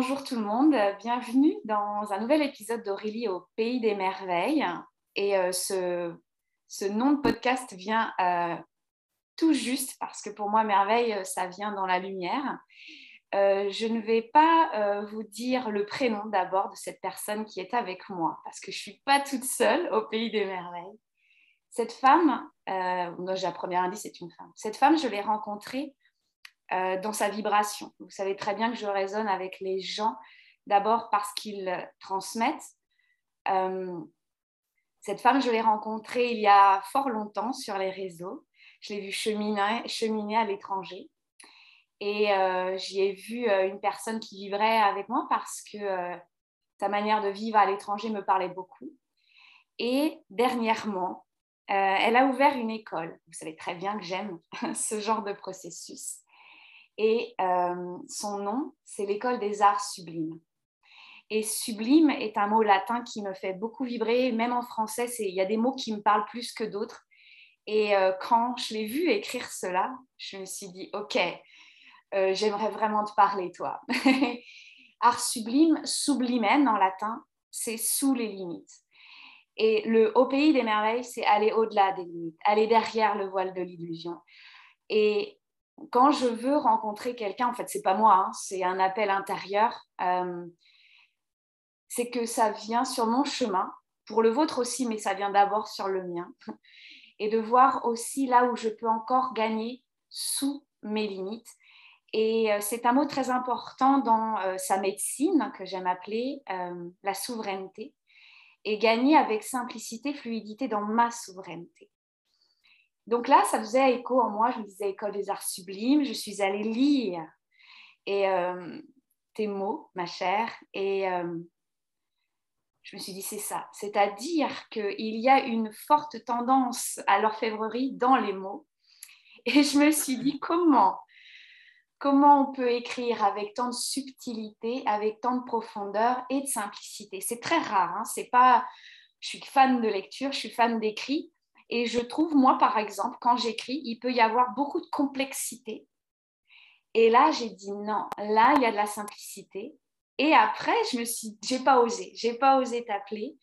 Bonjour tout le monde, bienvenue dans un nouvel épisode d'Aurélie au Pays des Merveilles. Et euh, ce, nom de podcast vient euh, tout juste parce que pour moi, merveille, euh, ça vient dans la lumière. je ne vais pas vous dire le prénom d'abord de cette personne qui est avec moi parce que je ne suis pas toute seule au Pays des Merveilles. Cette femme, non, j'ai la première indice, c'est une femme. Cette femme, je l'ai rencontrée euh, dans sa vibration. Vous savez très bien que je résonne avec les gens, d'abord parce qu'ils transmettent. Euh, cette femme, je l'ai rencontrée il y a fort longtemps sur les réseaux. Je l'ai vue cheminer, cheminer à l'étranger. Et euh, j'y ai vu une personne qui vivrait avec moi parce que sa manière de vivre à l'étranger me parlait beaucoup. Et dernièrement, elle a ouvert une école. Vous savez très bien que j'aime ce genre de processus. Et euh, son nom, c'est l'école des arts sublimes. Et sublime est un mot latin qui me fait beaucoup vibrer, même en français, il y a des mots qui me parlent plus que d'autres. Et euh, quand je l'ai vu écrire cela, je me suis dit, OK, euh, j'aimerais vraiment te parler, toi. Art sublime, sublimen en latin, c'est sous les limites. Et le haut pays des merveilles, c'est aller au-delà des limites, aller derrière le voile de l'illusion. Et quand je veux rencontrer quelqu'un, en fait, c'est pas moi, hein, c'est un appel intérieur. Euh, c'est que ça vient sur mon chemin, pour le vôtre aussi, mais ça vient d'abord sur le mien, et de voir aussi là où je peux encore gagner sous mes limites. Et euh, c'est un mot très important dans euh, sa médecine, que j'aime appeler la souveraineté, et gagner avec simplicité, fluidité dans ma souveraineté. Donc là, ça faisait écho en moi. Je me disais École des arts sublimes. Je suis allée lire et, euh, tes mots, ma chère. Et euh, je me suis dit, c'est ça. C'est-à-dire qu'il y a une forte tendance à l'orfèvrerie dans les mots. Et je me suis dit, comment Comment on peut écrire avec tant de subtilité, avec tant de profondeur et de simplicité? C'est très rare. Hein c'est pas. Je suis fan de lecture, je suis fan d'écrit, et je trouve, moi, par exemple, quand j'écris, il peut y avoir beaucoup de complexité. Et là, j'ai dit non, là, il y a de la simplicité. Et après, je me suis j'ai pas osé, j'ai pas osé t'appeler.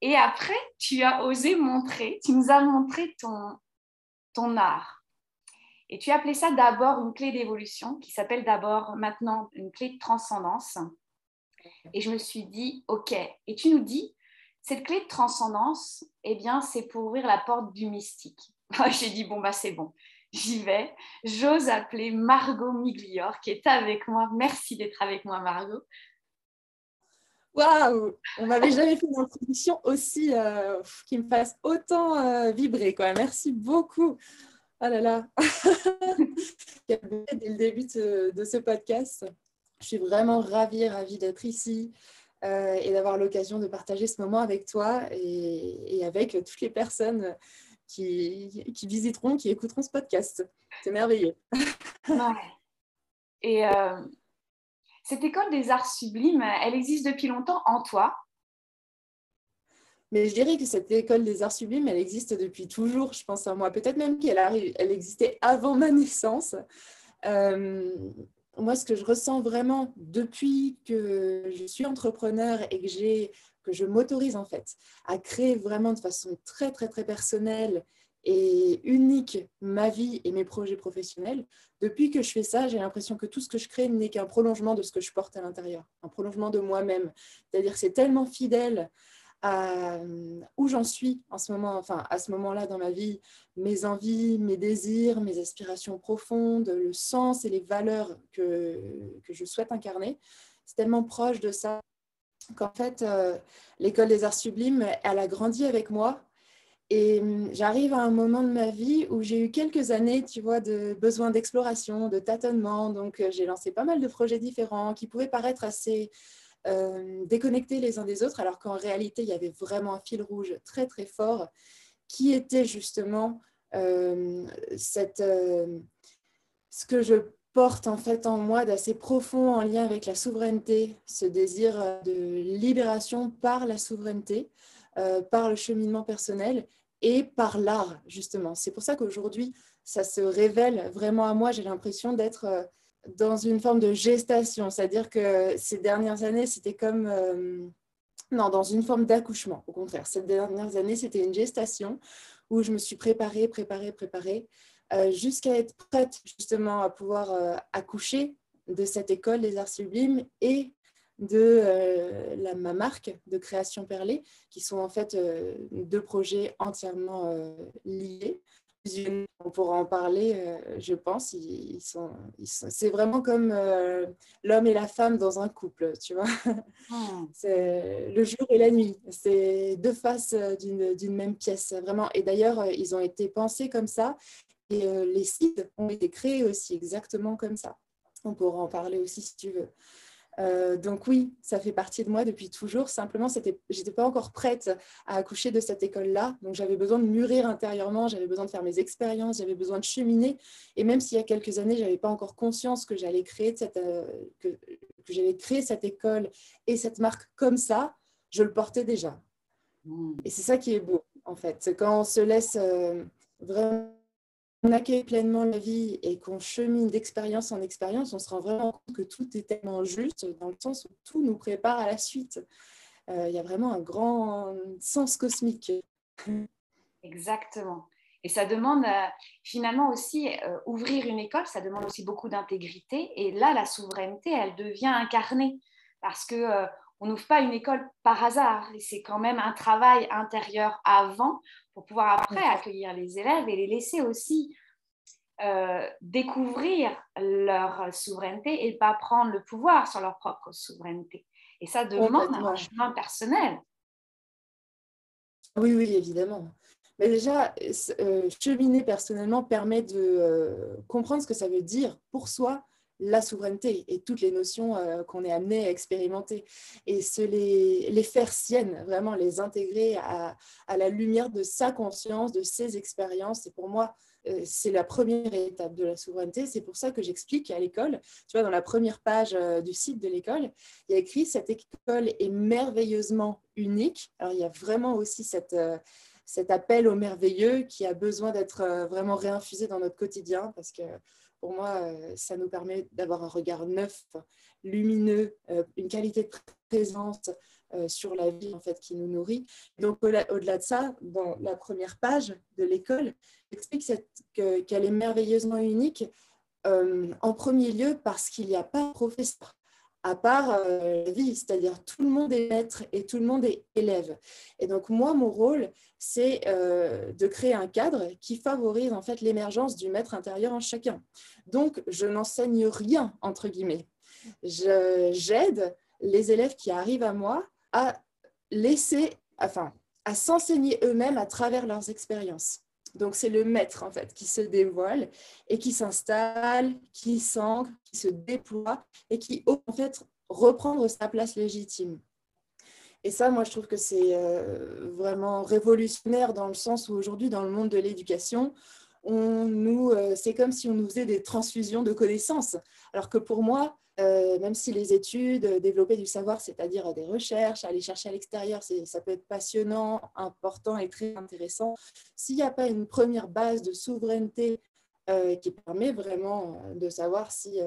Et après, tu as osé montrer, tu nous as montré ton, ton art. Et tu as appelé ça d'abord une clé d'évolution, qui s'appelle d'abord maintenant une clé de transcendance. Et je me suis dit, OK. Et tu nous dis, cette clé de transcendance, eh bien, c'est pour ouvrir la porte du mystique. J'ai dit, bon, bah, c'est bon, j'y vais. J'ose appeler Margot Miglior, qui est avec moi. Merci d'être avec moi, Margot. Waouh On m'avait jamais fait une introduction aussi euh, qui me fasse autant euh, vibrer. Quoi. Merci beaucoup. Oh là là Dès le début de ce podcast, je suis vraiment ravie, ravie d'être ici, euh, et d'avoir l'occasion de partager ce moment avec toi et, avec toutes les personnes qui, visiteront, qui écouteront ce podcast. C'est merveilleux. Et euh, cette école des arts sublimes, elle existe depuis longtemps en toi? Mais je dirais que cette école des arts sublimes, elle existe depuis toujours, je pense à moi. Peut-être même qu'elle elle existait avant ma naissance. Euh, moi, ce que je ressens vraiment depuis que je suis entrepreneur et que, j'ai, que je m'autorise en fait à créer vraiment de façon très, très, très personnelle et unique ma vie et mes projets professionnels, depuis que je fais ça, j'ai l'impression que tout ce que je crée n'est qu'un prolongement de ce que je porte à l'intérieur, un prolongement de moi-même. C'est-à-dire c'est tellement fidèle à où j'en suis en ce moment, enfin à ce moment-là dans ma vie, mes envies, mes désirs, mes aspirations profondes, le sens et les valeurs que, que je souhaite incarner. C'est tellement proche de ça qu'en fait, euh, l'école des arts sublimes, elle a grandi avec moi. Et j'arrive à un moment de ma vie où j'ai eu quelques années, tu vois, de besoin d'exploration, de tâtonnement. Donc, j'ai lancé pas mal de projets différents qui pouvaient paraître assez euh, déconnectés les uns des autres, alors qu'en réalité, il y avait vraiment un fil rouge très très fort qui était justement euh, euh, ce que je porte en fait en moi d'assez profond en lien avec la souveraineté, ce désir de libération par la souveraineté, par le cheminement personnel et par l'art justement. C'est pour ça qu'aujourd'hui, ça se révèle vraiment à moi. J'ai l'impression d'être dans une forme de gestation, c'est-à-dire que ces dernières années, c'était comme... Euh, non, dans une forme d'accouchement, au contraire. Ces dernières années, c'était une gestation où je me suis préparée, préparée, préparée, euh, jusqu'à être prête justement à pouvoir euh, accoucher de cette école des arts sublimes et de ma marque de création perlée, qui sont en fait deux projets entièrement liés on pourra en parler, euh, je pense. Ils, sont, c'est vraiment comme euh, l'homme et la femme dans un couple, tu vois. Ah. C'est le jour et la nuit. C'est deux faces euh, d'une, même pièce, vraiment. Et d'ailleurs, ils ont été pensés comme ça. Et les sites ont été créés aussi exactement comme ça. On pourra en parler aussi si tu veux. Euh, donc oui, ça fait partie de moi depuis toujours. Simplement, je n'étais pas encore prête à accoucher de cette école-là. Donc j'avais besoin de mûrir intérieurement, j'avais besoin de faire mes expériences, j'avais besoin de cheminer. Et même s'il y a quelques années, je n'avais pas encore conscience que j'allais créer, cette, euh, que, j'allais créer cette école et cette marque comme ça, je le portais déjà. Hmm. Et c'est ça qui est beau, en fait. C'est quand on se laisse euh, vraiment on accueille pleinement la vie et qu'on chemine d'expérience en expérience, on se rend vraiment compte que tout est tellement juste dans le sens où tout nous prépare à la suite. Euh, il y a vraiment un grand sens cosmique. Exactement. Et ça demande euh, finalement aussi euh, ouvrir une école, ça demande aussi beaucoup d'intégrité. Et là, la souveraineté, elle devient incarnée parce que on n'ouvre pas une école par hasard. C'est quand même un travail intérieur avant pour pouvoir après accueillir les élèves et les laisser aussi euh, découvrir leur souveraineté et pas prendre le pouvoir sur leur propre souveraineté. Et ça demande un chemin personnel. Oui, oui, évidemment. Mais déjà, euh, cheminer personnellement permet de euh, comprendre ce que ça veut dire pour soi la souveraineté et toutes les notions euh, qu'on est amené à expérimenter et se les, faire siennes, vraiment les intégrer à, la lumière de sa conscience, de ses expériences. Et pour moi, euh, c'est la première étape de la souveraineté. C'est pour ça que j'explique à l'école, tu vois, dans la première page euh, du site de l'école, il y a écrit Cette école est merveilleusement unique. Alors, il y a vraiment aussi cette cet appel au merveilleux qui a besoin d'être vraiment réinfusé dans notre quotidien parce que pour moi, euh, ça nous permet d'avoir un regard neuf, lumineux, euh, une qualité de présence euh, sur la vie en fait qui nous nourrit. Donc au-delà de ça, dans la première page de l'école, j'explique qu'elle est merveilleusement unique. en premier lieu parce qu'il n'y a pas de professeur à part euh, la vie, c'est-à-dire tout le monde est maître et tout le monde est élève. Et donc moi, mon rôle, c'est euh, de créer un cadre qui favorise en fait l'émergence du maître intérieur en chacun. Donc je n'enseigne rien entre guillemets. J'aide les élèves qui arrivent à moi à laisser, enfin, à s'enseigner eux-mêmes à travers leurs expériences. Donc c'est le maître en fait qui se dévoile et qui s'installe, qui s'ancre, qui se déploie et qui en fait reprendre sa place légitime. Et ça, moi, je trouve que c'est euh, vraiment révolutionnaire dans le sens où aujourd'hui, dans le monde de l'éducation, on nous, euh, c'est comme si on nous faisait des transfusions de connaissances. Alors que pour moi, euh, même si les études, euh, développer du savoir, c'est-à-dire des recherches, aller chercher à l'extérieur, ça peut être passionnant, important et très intéressant. S'il n'y a pas une première base de souveraineté euh, qui permet vraiment de savoir si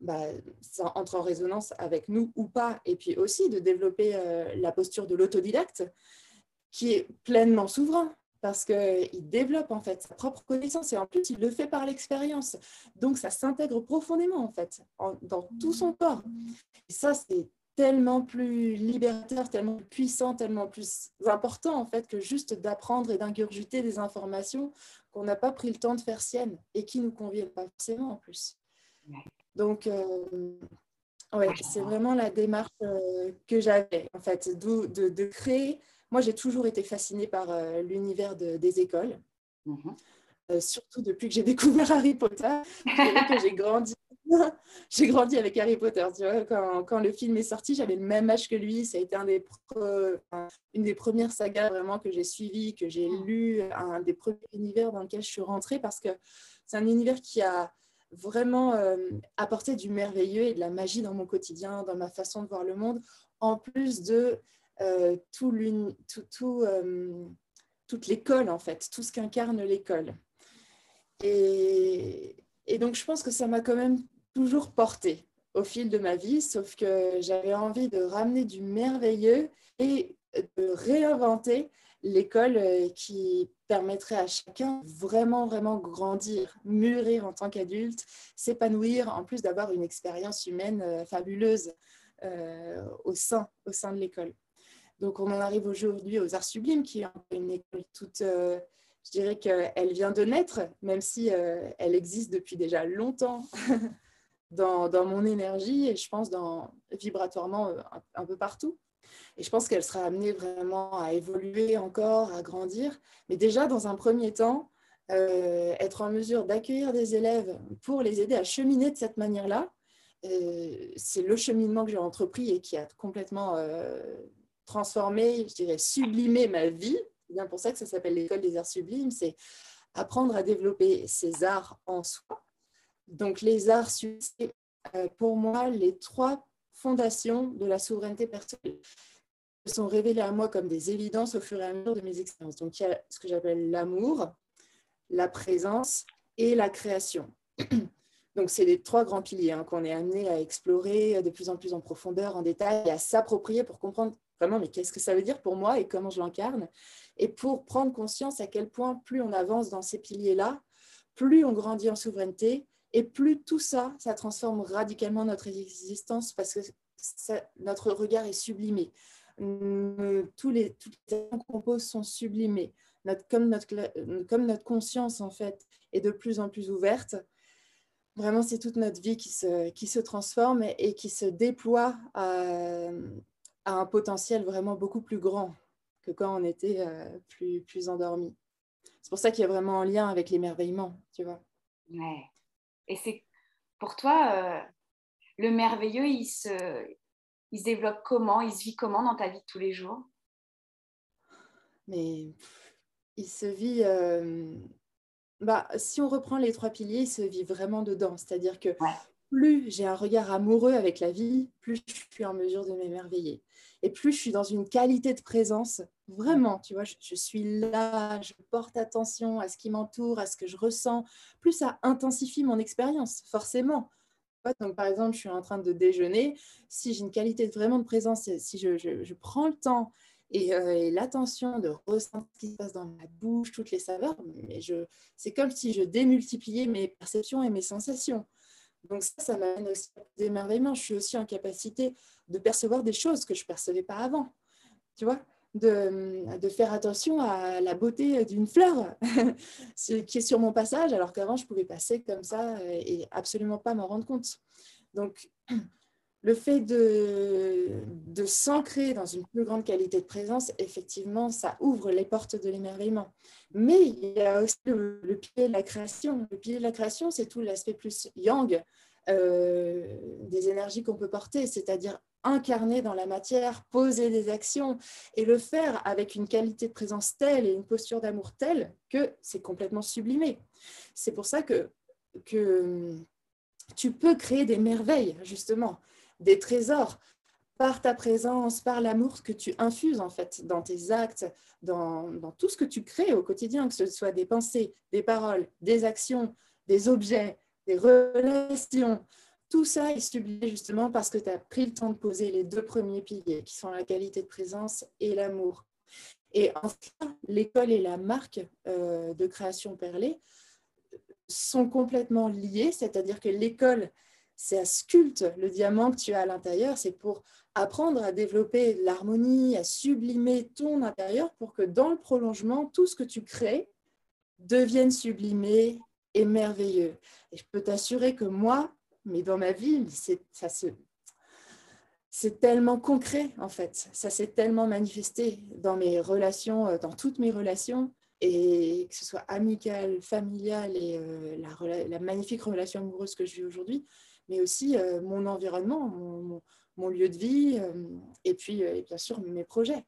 bah, ça entre en résonance avec nous ou pas, et puis aussi de développer la posture de l'autodidacte, qui est pleinement souverain parce qu'il développe en fait sa propre connaissance et en plus il le fait par l'expérience. Donc ça s'intègre profondément en fait dans tout son corps. Et ça c'est tellement plus libérateur, tellement puissant, tellement plus important en fait que juste d'apprendre et d'ingurgiter des informations qu'on n'a pas pris le temps de faire siennes et qui nous conviennent pas forcément en plus. Donc euh, ouais, c'est vraiment la démarche euh, que j'avais en fait, de, de créer moi, j'ai toujours été fascinée par euh, l'univers des écoles, mhm. euh, surtout depuis que j'ai découvert Harry Potter. que j'ai grandi. j'ai grandi avec Harry Potter. Tu vois, quand, quand, le film est sorti, j'avais le même âge que lui. Ça a été un des une des premières sagas vraiment que j'ai suivies, que j'ai mhm. lu, un des premiers univers dans lequel je suis rentrée parce que c'est un univers qui a vraiment euh, apporté du merveilleux et de la magie dans mon quotidien, dans ma façon de voir le monde, en plus de euh, tout, euh, toute l'école, en fait, tout ce qu'incarne l'école. Et, et, donc, je pense que ça m'a quand même toujours porté au fil de ma vie, sauf que j'avais envie de ramener du merveilleux et de réinventer l'école euh, qui permettrait à chacun vraiment, vraiment grandir, mûrir en tant qu'adulte, s'épanouir, en plus d'avoir une expérience humaine fabuleuse au, sein, au sein de l'école. Donc on en arrive aujourd'hui aux Arts Sublimes, qui est une école toute, je dirais qu'elle vient de naître, même si elle existe depuis déjà longtemps dans, mon énergie et je pense dans, vibratoirement un peu partout. Et je pense qu'elle sera amenée vraiment à évoluer encore, à grandir. Mais déjà, dans un premier temps, euh, être en mesure d'accueillir des élèves pour les aider à cheminer de cette manière-là, euh, c'est le cheminement que j'ai entrepris et qui a complètement euh, transformé, je dirais, sublimé ma vie. C'est bien pour ça que ça s'appelle l'école des arts sublimes. C'est apprendre à développer ces arts en soi. Donc les arts, c'est pour moi les trois fondations de la souveraineté personnelle sont révélées à moi comme des évidences au fur et à mesure de mes expériences. Donc, il y a ce que j'appelle l'amour, la présence et la création. Donc, c'est les trois grands piliers hein, qu'on est amené à explorer de plus en plus en profondeur, en détail, et à s'approprier pour comprendre vraiment, mais qu'est-ce que ça veut dire pour moi et comment je l'incarne, et pour prendre conscience à quel point plus on avance dans ces piliers-là, plus on grandit en souveraineté, et plus tout ça, ça transforme radicalement notre existence parce que notre regard est sublimé. Tous les, toutes les qu'on pose sont sublimés. Notre, comme, notre, comme notre conscience, en fait, est de plus en plus ouverte, vraiment, c'est toute notre vie qui se, qui se transforme et, qui se déploie à, un potentiel vraiment beaucoup plus grand que quand on était euh, plus, plus endormi. C'est pour ça qu'il y a vraiment un lien avec l'émerveillement, tu vois. Ouais. Et c'est pour toi, euh, le merveilleux, il se, il se développe comment? Il se vit comment dans ta vie de tous les jours? Mais il se vit. Euh, bah, si on reprend les trois piliers, il se vit vraiment dedans. C'est-à-dire que plus j'ai un regard amoureux avec la vie, plus je suis en mesure de m'émerveiller. Et plus je suis dans une qualité de présence, vraiment, tu vois, je, suis là, je porte attention à ce qui m'entoure, à ce que je ressens, plus ça intensifie mon expérience, forcément. Donc, par exemple, je suis en train de déjeuner, si j'ai une qualité vraiment de présence, si je, prends le temps euh, et, l'attention de ressentir ce qui se passe dans ma bouche, toutes les saveurs, c'est comme si je démultipliais mes perceptions et mes sensations. Donc ça, ça m'amène aussi à d'émerveillement. Je suis aussi en capacité de percevoir des choses que je ne percevais pas avant. Tu vois de, de, faire attention à la beauté d'une fleur qui est sur mon passage, alors qu'avant, je pouvais passer comme ça et absolument pas m'en rendre compte. Donc, le fait de, de s'ancrer dans une plus grande qualité de présence, effectivement, ça ouvre les portes de l'émerveillement. Mais il y a aussi le, le, pilier de la création. Le pilier de la création, c'est tout l'aspect plus yang euh, des énergies qu'on peut porter, c'est-à-dire incarner dans la matière, poser des actions et le faire avec une qualité de présence telle et une posture d'amour telle que c'est complètement sublimé. C'est pour ça que, que tu peux créer des merveilles, justement, des trésors par ta présence, par l'amour que tu infuses en fait dans tes actes, dans, tout ce que tu crées au quotidien, que ce soit des pensées, des paroles, des actions, des objets, des relations. Tout ça est sublimé justement parce que tu as pris le temps de poser les deux premiers piliers qui sont la qualité de présence et l'amour. Et enfin, l'école et la marque euh, de création perlée sont complètement liées, c'est-à-dire que l'école, c'est sculpte le diamant que tu as à l'intérieur, c'est pour apprendre à développer l'harmonie, à sublimer ton intérieur pour que dans le prolongement, tout ce que tu crées devienne sublimé et merveilleux. Et je peux t'assurer que moi, mais dans ma vie, c'est, ça se, c'est tellement concret en fait. Ça s'est tellement manifesté dans mes relations, euh, dans toutes mes relations, et que ce soit amicale, familiale et euh, la, la, magnifique relation amoureuse que je vis aujourd'hui, mais aussi euh, mon environnement, mon, mon, lieu de vie, et puis bien sûr mes projets.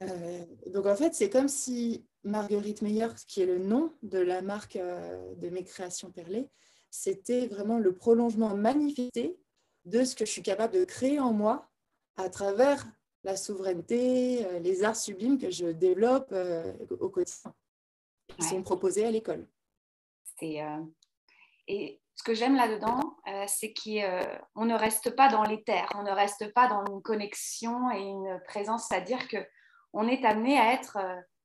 donc en fait, c'est comme si Marguerite Meyer, qui est le nom de la marque euh, de mes créations perlées, c'était vraiment le prolongement manifesté de ce que je suis capable de créer en moi à travers la souveraineté, euh, les arts sublimes que je développe euh, au quotidien, qui sont proposés à l'école. Et ce que j'aime là-dedans, euh, c'est qu'on ne reste pas dans l'éther, on ne reste pas dans une connexion et une présence, c'est-à-dire qu'on est amené à être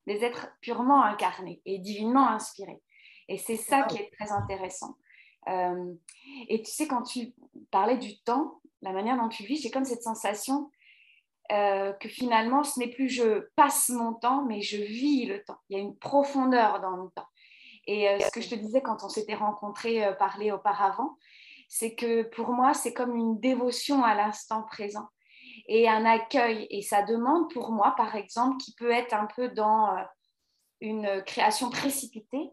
des êtres purement incarnés et divinement inspirés. Et c'est ça qui est très intéressant. et tu sais, quand tu parlais du temps, la manière dont tu vis, j'ai comme cette sensation euh, que finalement, ce n'est plus je passe mon temps, mais je vis le temps. Il y a une profondeur dans le temps. Et euh, ce que je te disais quand on s'était rencontrés, euh, parlé auparavant, c'est que pour moi, c'est comme une dévotion à l'instant présent et un accueil. Et ça demande pour moi, par exemple, qui peut être un peu dans une création précipitée,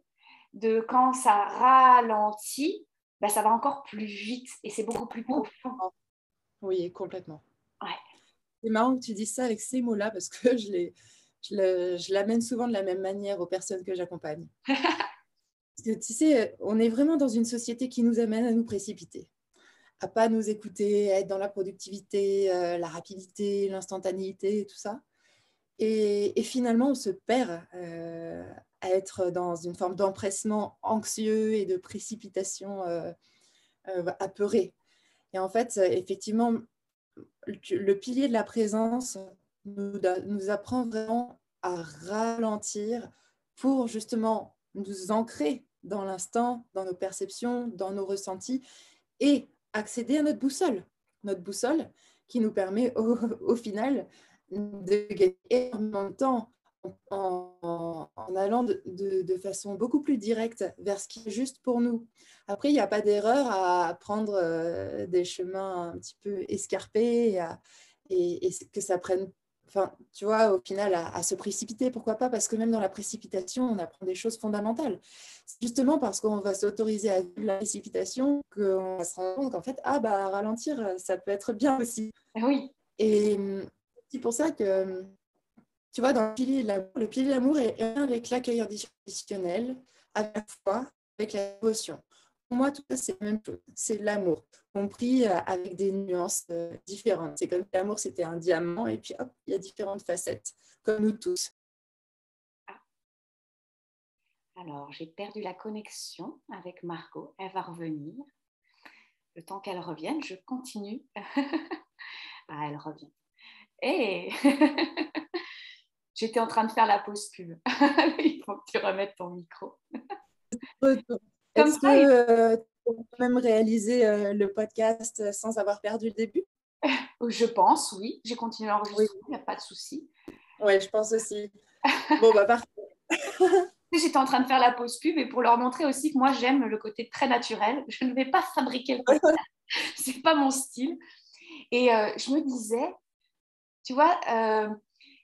de quand ça ralentit, ben, ça va encore plus vite et c'est beaucoup plus profond. Oui, complètement. Ouais. C'est marrant que tu dises ça avec ces mots-là parce que je l'amène souvent de la même manière aux personnes que j'accompagne. tu sais, on est vraiment dans une société qui nous amène à nous précipiter, à pas nous écouter, à être dans la productivité, euh, la rapidité, l'instantanéité, tout ça. Et, finalement, on se perd euh, à être dans une forme d'empressement anxieux et de précipitation euh, apeurée. Et en fait, effectivement, le pilier de la présence nous, nous apprend vraiment à ralentir pour justement nous ancrer dans l'instant, dans nos perceptions, dans nos ressentis et accéder à notre boussole. Notre boussole qui nous permet au, final de gagner énormément de temps en, allant de, façon beaucoup plus directe vers ce qui est juste pour nous. Après, il n'y a pas d'erreur à prendre euh, des chemins un petit peu escarpés et, que ça prenne, enfin, tu vois, au final, à, se précipiter. Pourquoi pas Parce que même dans la précipitation, on apprend des choses fondamentales. C'est justement parce qu'on va s'autoriser à vivre la précipitation qu'on va se rendre compte qu'en fait, ah bah ralentir, ça peut être bien aussi. Oui. Et c'est pour ça que tu vois, dans le pilier de l'amour, le pilier de l'amour est un avec l'accueil inconditionnel, à la fois avec la dévotion. Pour moi, tout ça, c'est la même chose. C'est l'amour, compris euh, avec des nuances euh, différentes. C'est comme si l'amour, c'était un diamant, et puis hop, il y a différentes facettes, comme nous tous. Ah. Alors, j'ai perdu la connexion avec Margot. Elle va revenir. Le temps qu'elle revienne, je continue. ah, elle revient. Et J'étais en train de faire la pause pub. il faut que tu remettes ton micro. Est-ce que euh, même réaliser euh, le podcast sans avoir perdu le début? Je pense, oui. J'ai continué à enregistrer, il n'y a pas de souci. Oui, je pense aussi. bon, bah parfait. J'étais en train de faire la pause pub et pour leur montrer aussi que moi j'aime le côté très naturel. Je ne vais pas fabriquer le podcast. C'est pas mon style. Et euh, je me disais, tu vois,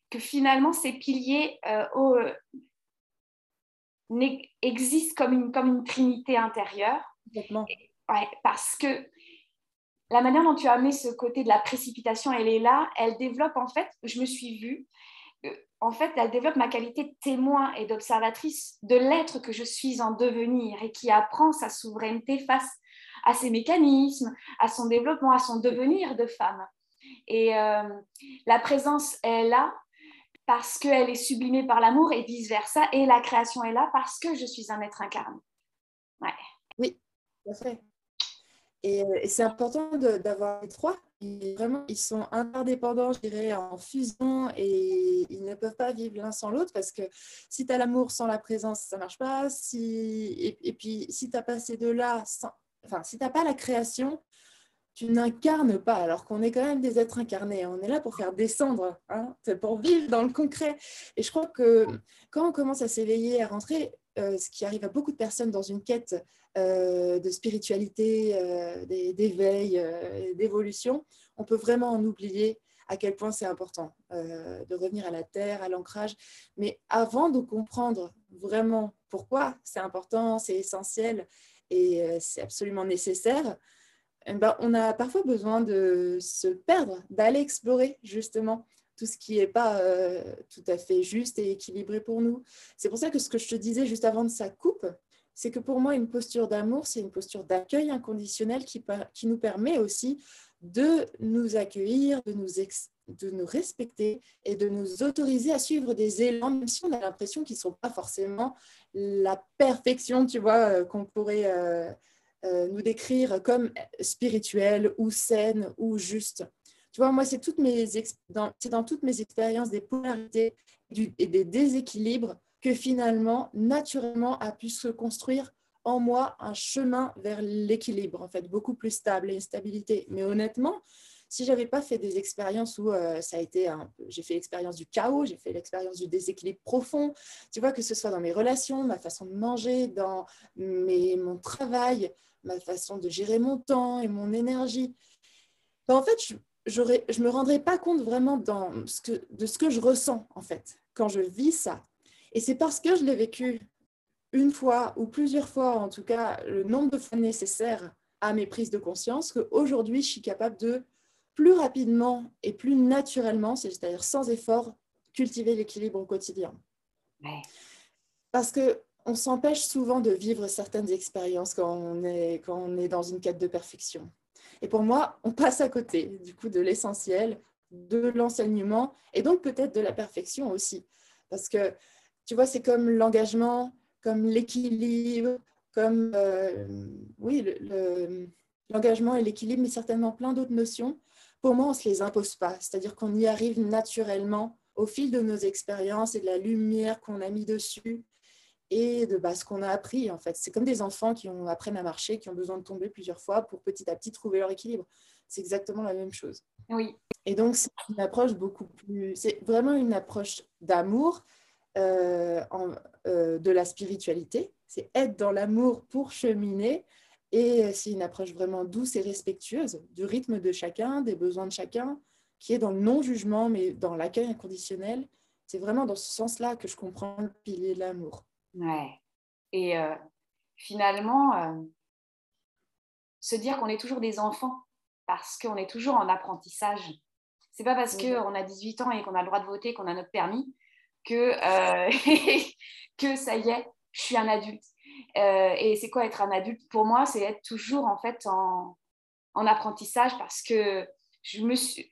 que finalement ces piliers euh, existent comme une, comme une trinité intérieure. Ouais, parce que la manière dont tu as amené ce côté de la précipitation, elle est là, elle développe en fait, je me suis vue, euh, en fait, elle développe ma qualité de témoin et d'observatrice de l'être que je suis en devenir et qui apprend sa souveraineté face à ses mécanismes, à son développement, à son devenir de femme. Et euh, la présence est là parce qu'elle est sublimée par l'amour et vice-versa. Et la création est là parce que je suis un être incarné. Oui, tout à fait. Et, c'est important d'avoir les trois. vraiment, ils sont interdépendants, je dirais, en fusion et ils ne peuvent pas vivre l'un sans l'autre parce que si tu as l'amour sans la présence, ça marche pas. Si, et, puis, si tu n'as pas ces deux-là, enfin, si tu n'as pas la création, tu n'incarnes pas, alors qu'on est quand même des êtres incarnés. On est là pour faire descendre, hein, pour vivre dans le concret. Et je crois que quand on commence à s'éveiller, à rentrer, euh, ce qui arrive à beaucoup de personnes dans une quête euh, de spiritualité, euh, d'éveil, d'évolution, on peut vraiment en oublier à quel point c'est important de revenir à la terre, à l'ancrage. Mais avant de comprendre vraiment pourquoi c'est important, c'est essentiel et c'est absolument nécessaire, eh ben, on a parfois besoin de se perdre, d'aller explorer justement tout ce qui n'est pas euh, tout à fait juste et équilibré pour nous. C'est pour ça que ce que je te disais juste avant de sa coupe, c'est que pour moi, une posture d'amour, c'est une posture d'accueil inconditionnel qui, nous permet aussi de nous accueillir, de nous, de nous respecter et de nous autoriser à suivre des élans, même si on a l'impression qu'ils ne sont pas forcément la perfection, tu vois, euh, qu'on pourrait... Euh, nous décrire comme spirituelle ou saine ou juste. Tu vois, moi, c'est dans, dans toutes mes expériences des polarités et des déséquilibres que finalement, naturellement, a pu se construire en moi un chemin vers l'équilibre, en fait, beaucoup plus stable et une stabilité. Mais honnêtement, si j'avais pas fait des expériences où euh, ça a été j'ai fait l'expérience du chaos, j'ai fait l'expérience du déséquilibre profond, tu vois que ce soit dans mes relations, ma façon de manger, dans mes, mon travail, ma façon de gérer mon temps et mon énergie. Ben, en fait, je ne me rendrais pas compte vraiment dans ce que, de ce que je ressens en fait quand je vis ça. Et c'est parce que je l'ai vécu une fois ou plusieurs fois, en tout cas le nombre de fois nécessaire à mes prises de conscience, qu'aujourd'hui je suis capable de plus rapidement et plus naturellement, c'est-à-dire sans effort, cultiver l'équilibre au quotidien. Parce que on s'empêche souvent de vivre certaines expériences quand on, est, quand on est dans une quête de perfection. Et pour moi, on passe à côté du coup de l'essentiel, de l'enseignement et donc peut-être de la perfection aussi. Parce que tu vois, c'est comme l'engagement, comme l'équilibre, comme euh, oui, l'engagement et l'équilibre, mais certainement plein d'autres notions pour moi, on ne se les impose pas. C'est-à-dire qu'on y arrive naturellement au fil de nos expériences et de la lumière qu'on a mis dessus et de bah, ce qu'on a appris en fait. C'est comme des enfants qui ont, apprennent à marcher, qui ont besoin de tomber plusieurs fois pour petit à petit trouver leur équilibre. C'est exactement la même chose. Oui. Et donc c'est une approche beaucoup plus, c'est vraiment une approche d'amour, euh, euh, de la spiritualité. C'est être dans l'amour pour cheminer et c'est une approche vraiment douce et respectueuse du rythme de chacun, des besoins de chacun, qui est dans le non-jugement, mais dans l'accueil inconditionnel. C'est vraiment dans ce sens-là que je comprends le pilier de l'amour. Ouais. Et euh, finalement, euh, se dire qu'on est toujours des enfants parce qu'on est toujours en apprentissage. C'est pas parce qu'on a 18 ans et qu'on a le droit de voter, qu'on a notre permis, que, euh, que ça y est, je suis un adulte. Et c'est quoi être un adulte? Pour moi, c'est être toujours en fait en, apprentissage parce que je me suis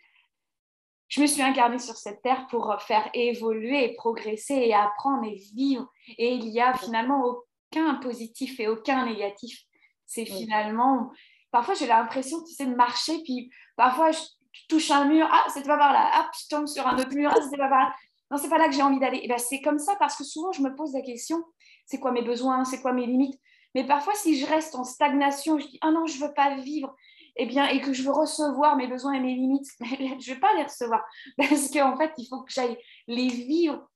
je me suis incarnée sur cette terre pour faire évoluer et progresser et apprendre et vivre. Et il n'y a finalement aucun positif et aucun négatif. C'est finalement. Parfois, j'ai l'impression, tu sais, de marcher, puis parfois, je touche un mur, ah, c'était pas par là, hop, je tombe sur un autre mur, ah, c'était pas par là. Non, c'est pas là que j'ai envie d'aller. Et ben, c'est comme ça parce que souvent, je me pose la question c'est quoi mes besoins, c'est quoi mes limites? Mais parfois, si je reste en stagnation, je dis ah non, je veux pas vivre, eh bien, et que je veux recevoir mes besoins et mes limites, je vais pas les recevoir parce qu'en fait, il faut que j'aille les vivre.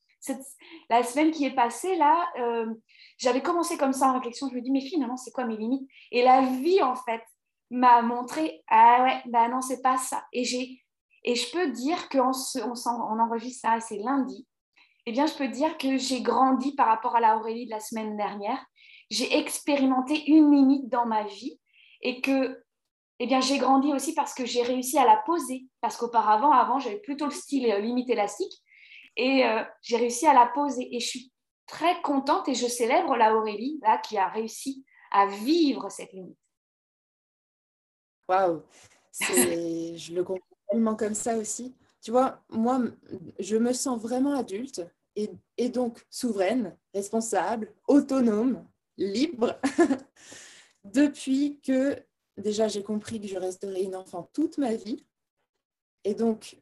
la semaine qui est passée là, euh, j'avais commencé comme ça en réflexion. Je me dis mais finalement, c'est quoi mes limites? Et la vie en fait m'a montré ah ouais, bah non, c'est pas ça. Et j'ai et je peux dire qu'on on, on enregistre ça, c'est lundi eh bien, je peux dire que j'ai grandi par rapport à la Aurélie de la semaine dernière. J'ai expérimenté une limite dans ma vie et que eh bien, j'ai grandi aussi parce que j'ai réussi à la poser. Parce qu'auparavant, avant, j'avais plutôt le style euh, limite élastique et euh, j'ai réussi à la poser. Et je suis très contente et je célèbre la Aurélie là, qui a réussi à vivre cette limite. Waouh, je le comprends tellement comme ça aussi tu vois, moi, je me sens vraiment adulte et, donc souveraine, responsable, autonome, libre, depuis que déjà j'ai compris que je resterai une enfant toute ma vie et donc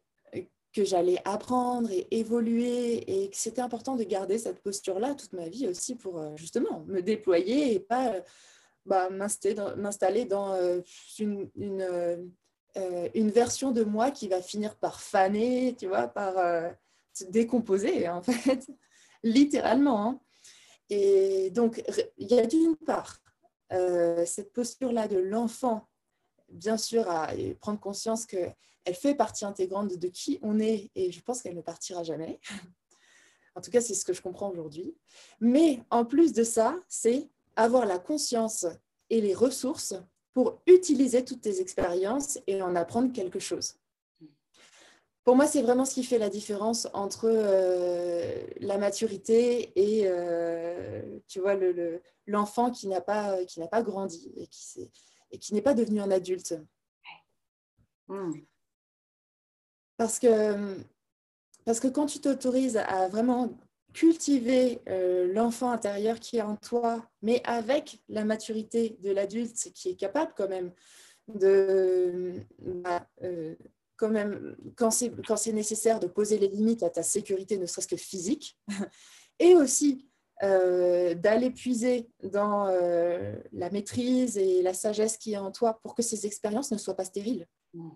que j'allais apprendre et évoluer et que c'était important de garder cette posture-là toute ma vie aussi pour euh, justement me déployer et pas bah, m'installer dans euh, une, euh, version de moi qui va finir par faner, tu vois, par euh, se décomposer, en fait, littéralement. Hein. Et donc, il y a d'une part euh, cette posture-là de l'enfant, bien sûr, à prendre conscience qu'elle fait partie intégrante de qui on est, et je pense qu'elle ne partira jamais. en tout cas, c'est ce que je comprends aujourd'hui. Mais en plus de ça, c'est avoir la conscience et les ressources pour utiliser toutes tes expériences et en apprendre quelque chose. Pour moi, c'est vraiment ce qui fait la différence entre euh, la maturité et euh, tu vois l'enfant le, qui n'a pas qui n'a pas grandi et qui et qui n'est pas devenu un adulte. Hmm. Parce que parce que quand tu t'autorises à vraiment cultiver euh, l'enfant intérieur qui est en toi, mais avec la maturité de l'adulte qui est capable quand même de, bah, quand même, quand c'est nécessaire, de poser les limites à ta sécurité, ne serait-ce que physique, et aussi euh, d'aller puiser dans la maîtrise et la sagesse qui est en toi pour que ces expériences ne soient pas stériles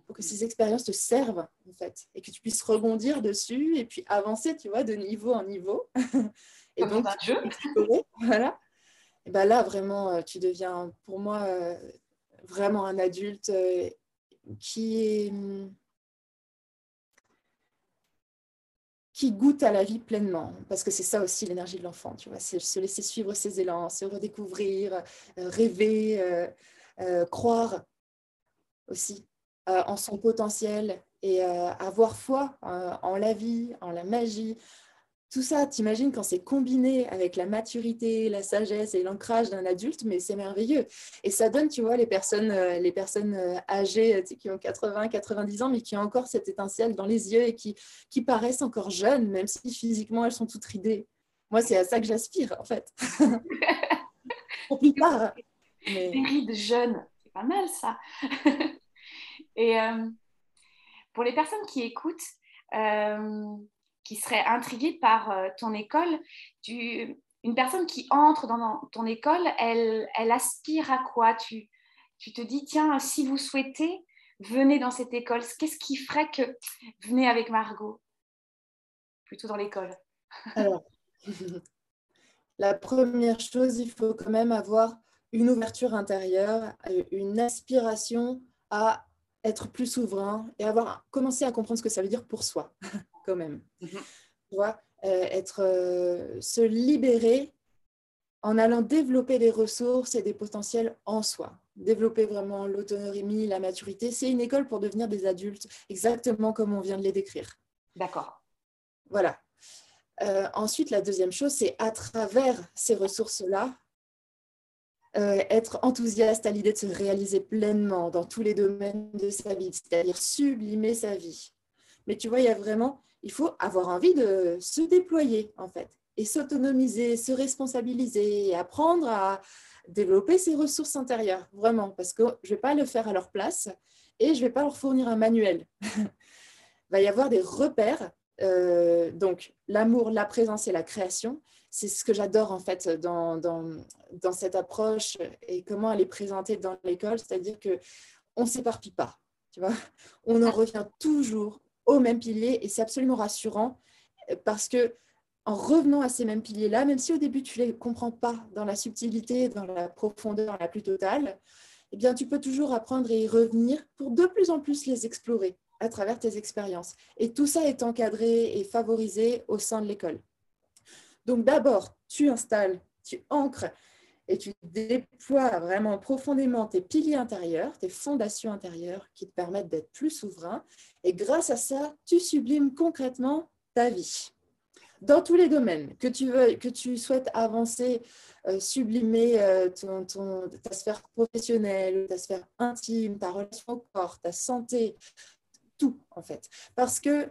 pour que ces expériences te servent, en fait, et que tu puisses rebondir dessus et puis avancer, tu vois, de niveau en niveau. et Comme donc, un jeu. voilà. Et ben là, vraiment, euh, tu deviens, pour moi, euh, vraiment un adulte euh, qui est qui goûte à la vie pleinement, parce que c'est ça aussi l'énergie de l'enfant, tu vois, c'est se laisser suivre ses élans, se redécouvrir, rêver, croire aussi euh, en son potentiel et euh, avoir foi euh, en la vie, en la magie. Tout ça, t'imagines quand c'est combiné avec la maturité, la sagesse et l'ancrage d'un adulte, mais c'est merveilleux. Et ça donne, tu vois, les personnes, les personnes âgées qui ont 80, 90 ans, mais qui ont encore cette étincelle dans les yeux et qui, qui paraissent encore jeunes, même si physiquement elles sont toutes ridées. Moi, c'est à ça que j'aspire, en fait. Pour plus tard. Mais... rides jeunes, c'est pas mal ça. Et euh, pour les personnes qui écoutent, euh, qui seraient intriguées par euh, ton école, une personne qui entre dans ton école, elle, aspire à quoi? Tu, te dis, tiens, si vous souhaitez, venez dans cette école. Qu'est-ce qui ferait que venez avec Margot? Plutôt dans l'école. Alors, la première chose, il faut quand même avoir une ouverture intérieure, une aspiration à être plus souverain et avoir commencé à comprendre ce que ça veut dire pour soi, quand même. Tu vois, euh, être, euh, se libérer en allant développer des ressources et des potentiels en soi. Développer vraiment l'autonomie, la maturité. C'est une école pour devenir des adultes, exactement comme on vient de les décrire. D'accord. Voilà. Euh, ensuite, la deuxième chose, c'est à travers ces ressources-là, euh, être enthousiaste à l'idée de se réaliser pleinement dans tous les domaines de sa vie, c'est-à-dire sublimer sa vie. Mais tu vois, il y a vraiment, il faut avoir envie de se déployer en fait, et s'autonomiser, se responsabiliser, et apprendre à développer ses ressources intérieures, vraiment, parce que je ne vais pas le faire à leur place et je ne vais pas leur fournir un manuel. il va y avoir des repères, euh, donc l'amour, la présence et la création, c'est ce que j'adore en fait dans, dans, dans, cette approche et comment elle est présentée dans l'école, c'est-à-dire que on s'éparpille pas, tu vois, on en revient toujours au même pilier et c'est absolument rassurant parce que en revenant à ces mêmes piliers-là, même si au début tu les comprends pas dans la subtilité, dans la profondeur la plus totale, eh bien tu peux toujours apprendre et y revenir pour de plus en plus les explorer à travers tes expériences. Et tout ça est encadré et favorisé au sein de l'école. Donc d'abord, tu installes, tu ancres et tu déploies vraiment profondément tes piliers intérieurs, tes fondations intérieures qui te permettent d'être plus souverain. Et grâce à ça, tu sublimes concrètement ta vie. Dans tous les domaines que tu, veux, que tu souhaites avancer, euh, sublimer euh, ta sphère professionnelle, ta sphère intime, ta relation au corps, ta santé, tout en fait. Parce que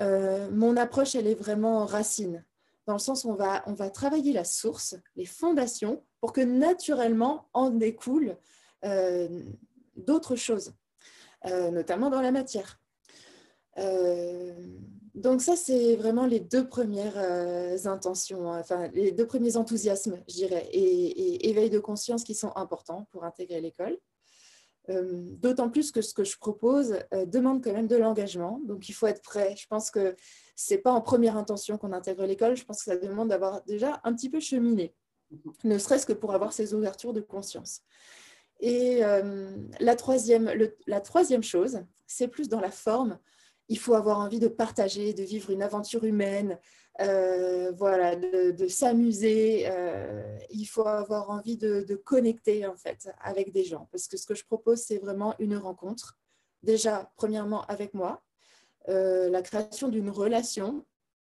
euh, mon approche, elle est vraiment racine dans le sens où on va, travailler la source, les fondations, pour que naturellement en découlent euh, d'autres choses, euh, notamment dans la matière. Euh, donc ça, c'est vraiment les deux premières intentions, enfin les deux premiers enthousiasmes, je dirais, et, et éveil de conscience qui sont importants pour intégrer l'école. D'autant plus que ce que je propose demande quand même de l'engagement, donc il faut être prêt. Je pense que c'est pas en première intention qu'on intègre l'école. Je pense que ça demande d'avoir déjà un petit peu cheminé, mhm. ne serait-ce que pour avoir ces ouvertures de conscience. Et euh, la, troisième, la troisième chose, c'est plus dans la forme. Il faut avoir envie de partager, de vivre une aventure humaine, euh, voilà, de, s'amuser. Euh, il faut avoir envie de, connecter en fait avec des gens, parce que ce que je propose, c'est vraiment une rencontre. Déjà, premièrement avec moi, euh, la création d'une relation,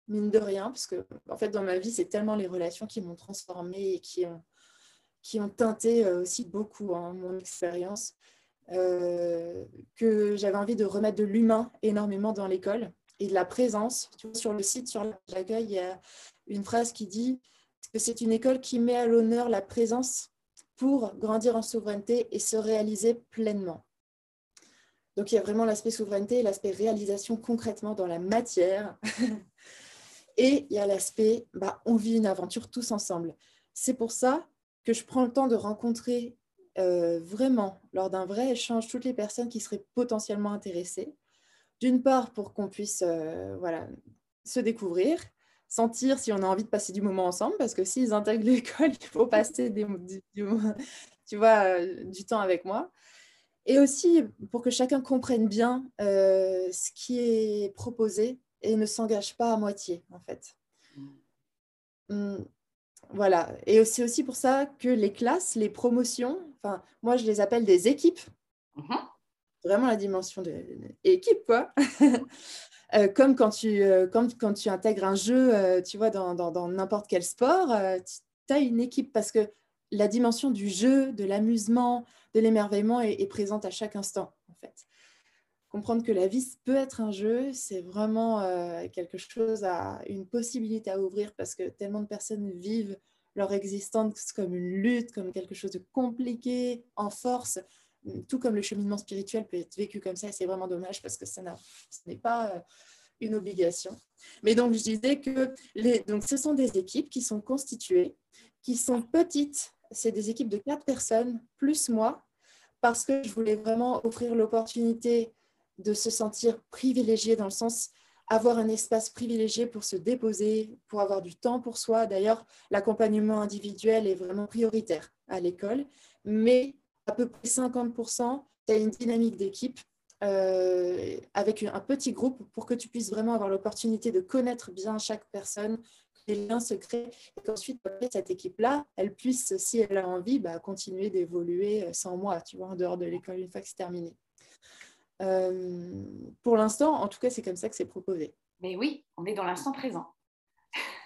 mine de rien, parce que en fait, dans ma vie, c'est tellement les relations qui m'ont transformée et qui ont, teinté aussi beaucoup hein, mon expérience, euh, que j'avais envie de remettre de l'humain énormément dans l'école. et de la présence. sur le site, sur l'accueil, il y a une phrase qui dit que c'est une école qui met à l'honneur la présence pour grandir en souveraineté et se réaliser pleinement. Donc il y a vraiment l'aspect souveraineté et l'aspect réalisation concrètement dans la matière. et il y a l'aspect, bah, on vit une aventure tous ensemble. C'est pour ça que je prends le temps de rencontrer euh, vraiment, lors d'un vrai échange, toutes les personnes qui seraient potentiellement intéressées. D'une part, pour qu'on puisse euh, voilà, se découvrir, sentir si on a envie de passer du moment ensemble, parce que s'ils intègrent l'école, il faut passer des, du, tu vois, euh, du temps avec moi. Et aussi pour que chacun comprenne bien ce qui est proposé et ne s'engage pas à moitié, en fait. Mm. Mm. Voilà. Et c'est aussi pour ça que les classes, les promotions, enfin, moi, je les appelle des équipes. Mm-hmm. Vraiment la dimension de, équipe, quoi. Euh, comme, quand tu, euh, quand tu intègres un jeu, euh, tu vois, dans n'importe quel sport, tu as une équipe parce que la dimension du jeu, de l'amusement, de l'émerveillement est, est, présente à chaque instant, en fait comprendre que la vie peut être un jeu, c'est vraiment quelque chose à une possibilité à ouvrir parce que tellement de personnes vivent leur existence comme une lutte, comme quelque chose de compliqué, en force, tout comme le cheminement spirituel peut être vécu comme ça, c'est vraiment dommage parce que ça ce n'est pas euh, une obligation. Mais donc, je disais que donc, ce sont des équipes qui sont constituées, qui sont petites, c'est des équipes de quatre personnes, plus moi, parce que je voulais vraiment offrir l'opportunité de se sentir privilégié dans le sens avoir un espace privilégié pour se déposer, pour avoir du temps pour soi. D'ailleurs, l'accompagnement individuel est vraiment prioritaire à l'école, mais à peu près 50%, tu as une dynamique d'équipe euh, avec un petit groupe pour que tu puisses vraiment avoir l'opportunité de connaître bien chaque personne, les liens se créent et qu'ensuite, cette équipe-là, elle puisse, si elle a envie, bah, continuer d'évoluer sans moi, tu vois, en dehors de l'école une fois que c'est terminé. Euh, pour l'instant, en tout cas, c'est comme ça que c'est proposé. Mais oui, on est dans l'instant présent.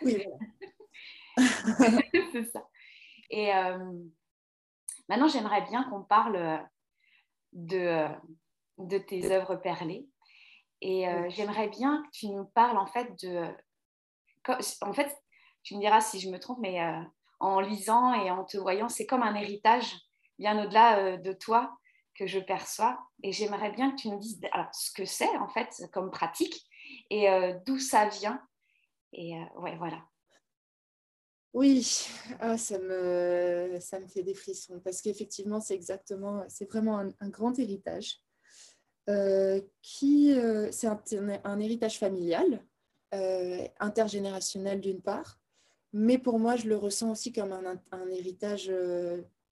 Oui, c'est ça. Et euh, maintenant, j'aimerais bien qu'on parle de, de tes œuvres perlées. Et euh, j'aimerais bien que tu nous parles en fait de... En fait, tu me diras si je me trompe, mais en lisant et en te voyant, c'est comme un héritage bien au-delà de toi que je perçois. Et j'aimerais bien que tu nous dises alors, ce que c'est en fait comme pratique et euh, d'où ça vient. Et euh, ouais, voilà. Oui, ah, ça, me, ça me fait des frissons parce qu'effectivement, c'est exactement, c'est vraiment un, grand héritage. Euh, qui, c'est un, héritage familial, intergénérationnel d'une part, mais pour moi, je le ressens aussi comme un, un héritage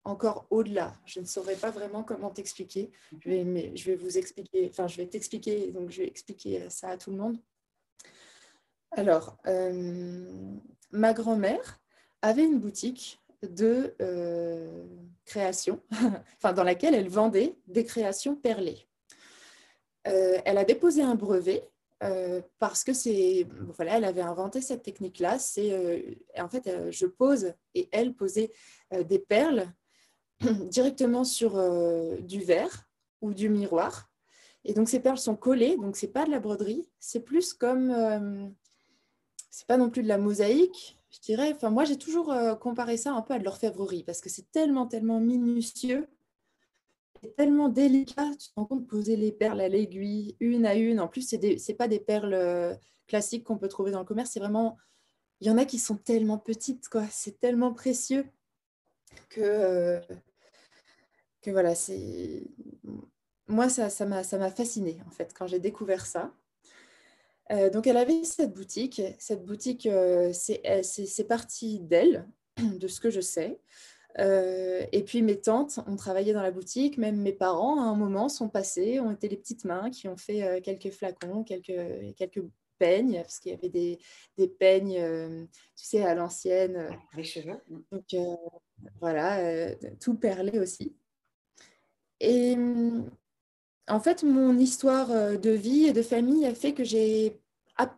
encore au-delà. Je ne saurais pas vraiment comment t'expliquer. Je vais, je vais vous expliquer, enfin, je vais t'expliquer, donc je vais expliquer ça à tout le monde. Alors, euh, ma grand-mère avait une boutique de euh, création, enfin, dans laquelle elle vendait des créations perlées. Euh, elle a déposé un brevet parce que c'est voilà, elle avait inventé cette technique-là. C'est en fait, je pose et elle posait des perles directement sur euh, du verre ou du miroir. Et donc ces perles sont collées, donc c'est pas de la broderie, c'est plus comme, euh, c'est pas non plus de la mosaïque, je dirais. Enfin moi j'ai toujours euh, comparé ça un peu à de l'orfèvrerie parce que c'est tellement tellement minutieux, et tellement délicat. Tu te rends compte poser les perles à l'aiguille, une à une. En plus c'est c'est pas des perles classiques qu'on peut trouver dans le commerce, c'est vraiment, il y en a qui sont tellement petites quoi, c'est tellement précieux que, euh, que voilà, c'est moi ça ça m'a ça m'a fasciné en fait quand j'ai découvert ça. Euh, donc elle avait cette boutique, cette boutique euh, c'est parti d'elle, de ce que je sais. et puis mes tantes ont travaillé dans la boutique, même mes parents à un moment sont passés, ont été les petites mains qui ont fait quelques flacons, quelques, quelques peignes, parce qu'il y avait des, des peignes, tu sais, à l'ancienne. Les cheveux. Donc, voilà, euh, tout perlé aussi. Et en fait, mon histoire euh, de vie et de famille a fait que j'ai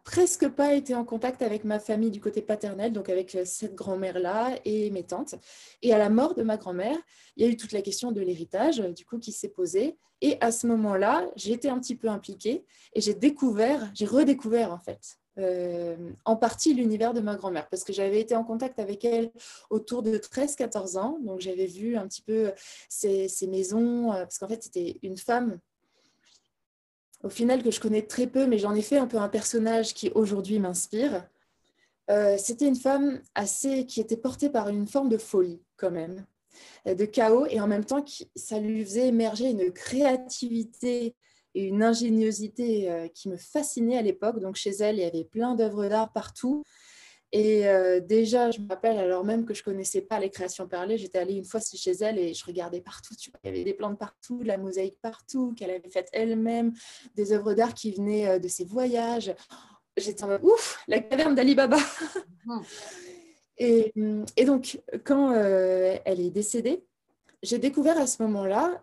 presque pas été en contact avec ma famille du côté paternel, donc avec euh, cette grand-mère-là et mes tantes. Et à la mort de ma grand-mère, il y a eu toute la question de l'héritage, du coup, qui s'est posée. Et à ce moment-là, j'ai été un petit peu impliquée et j'ai découvert, j'ai redécouvert en fait, euh, en partie l'univers de ma grand-mère, parce que j'avais été en contact avec elle autour de 13-14 ans, donc j'avais vu un petit peu ses, maisons, euh, parce qu'en fait, c'était une femme au final que je connais très peu, mais j'en ai fait un peu un personnage qui aujourd'hui m'inspire. Euh, c'était une femme assez qui était portée par une forme de folie quand même, de chaos, et en même temps ça lui faisait émerger une créativité et une ingéniosité euh, qui me fascinait à l'époque. Donc chez elle, il y avait plein d'œuvres d'art partout. Et euh, déjà, je me rappelle, alors même que je ne connaissais pas les créations parlées, j'étais allée une fois chez elle et je regardais partout. Tu vois, il y avait des plantes partout, de la mosaïque partout, qu'elle avait faite elle-même, des œuvres d'art qui venaient euh, de ses voyages. J'étais en mode, ouf, la caverne d'Ali Baba. Mmh. et, et, donc, quand euh, elle est décédée, j'ai découvert à ce moment-là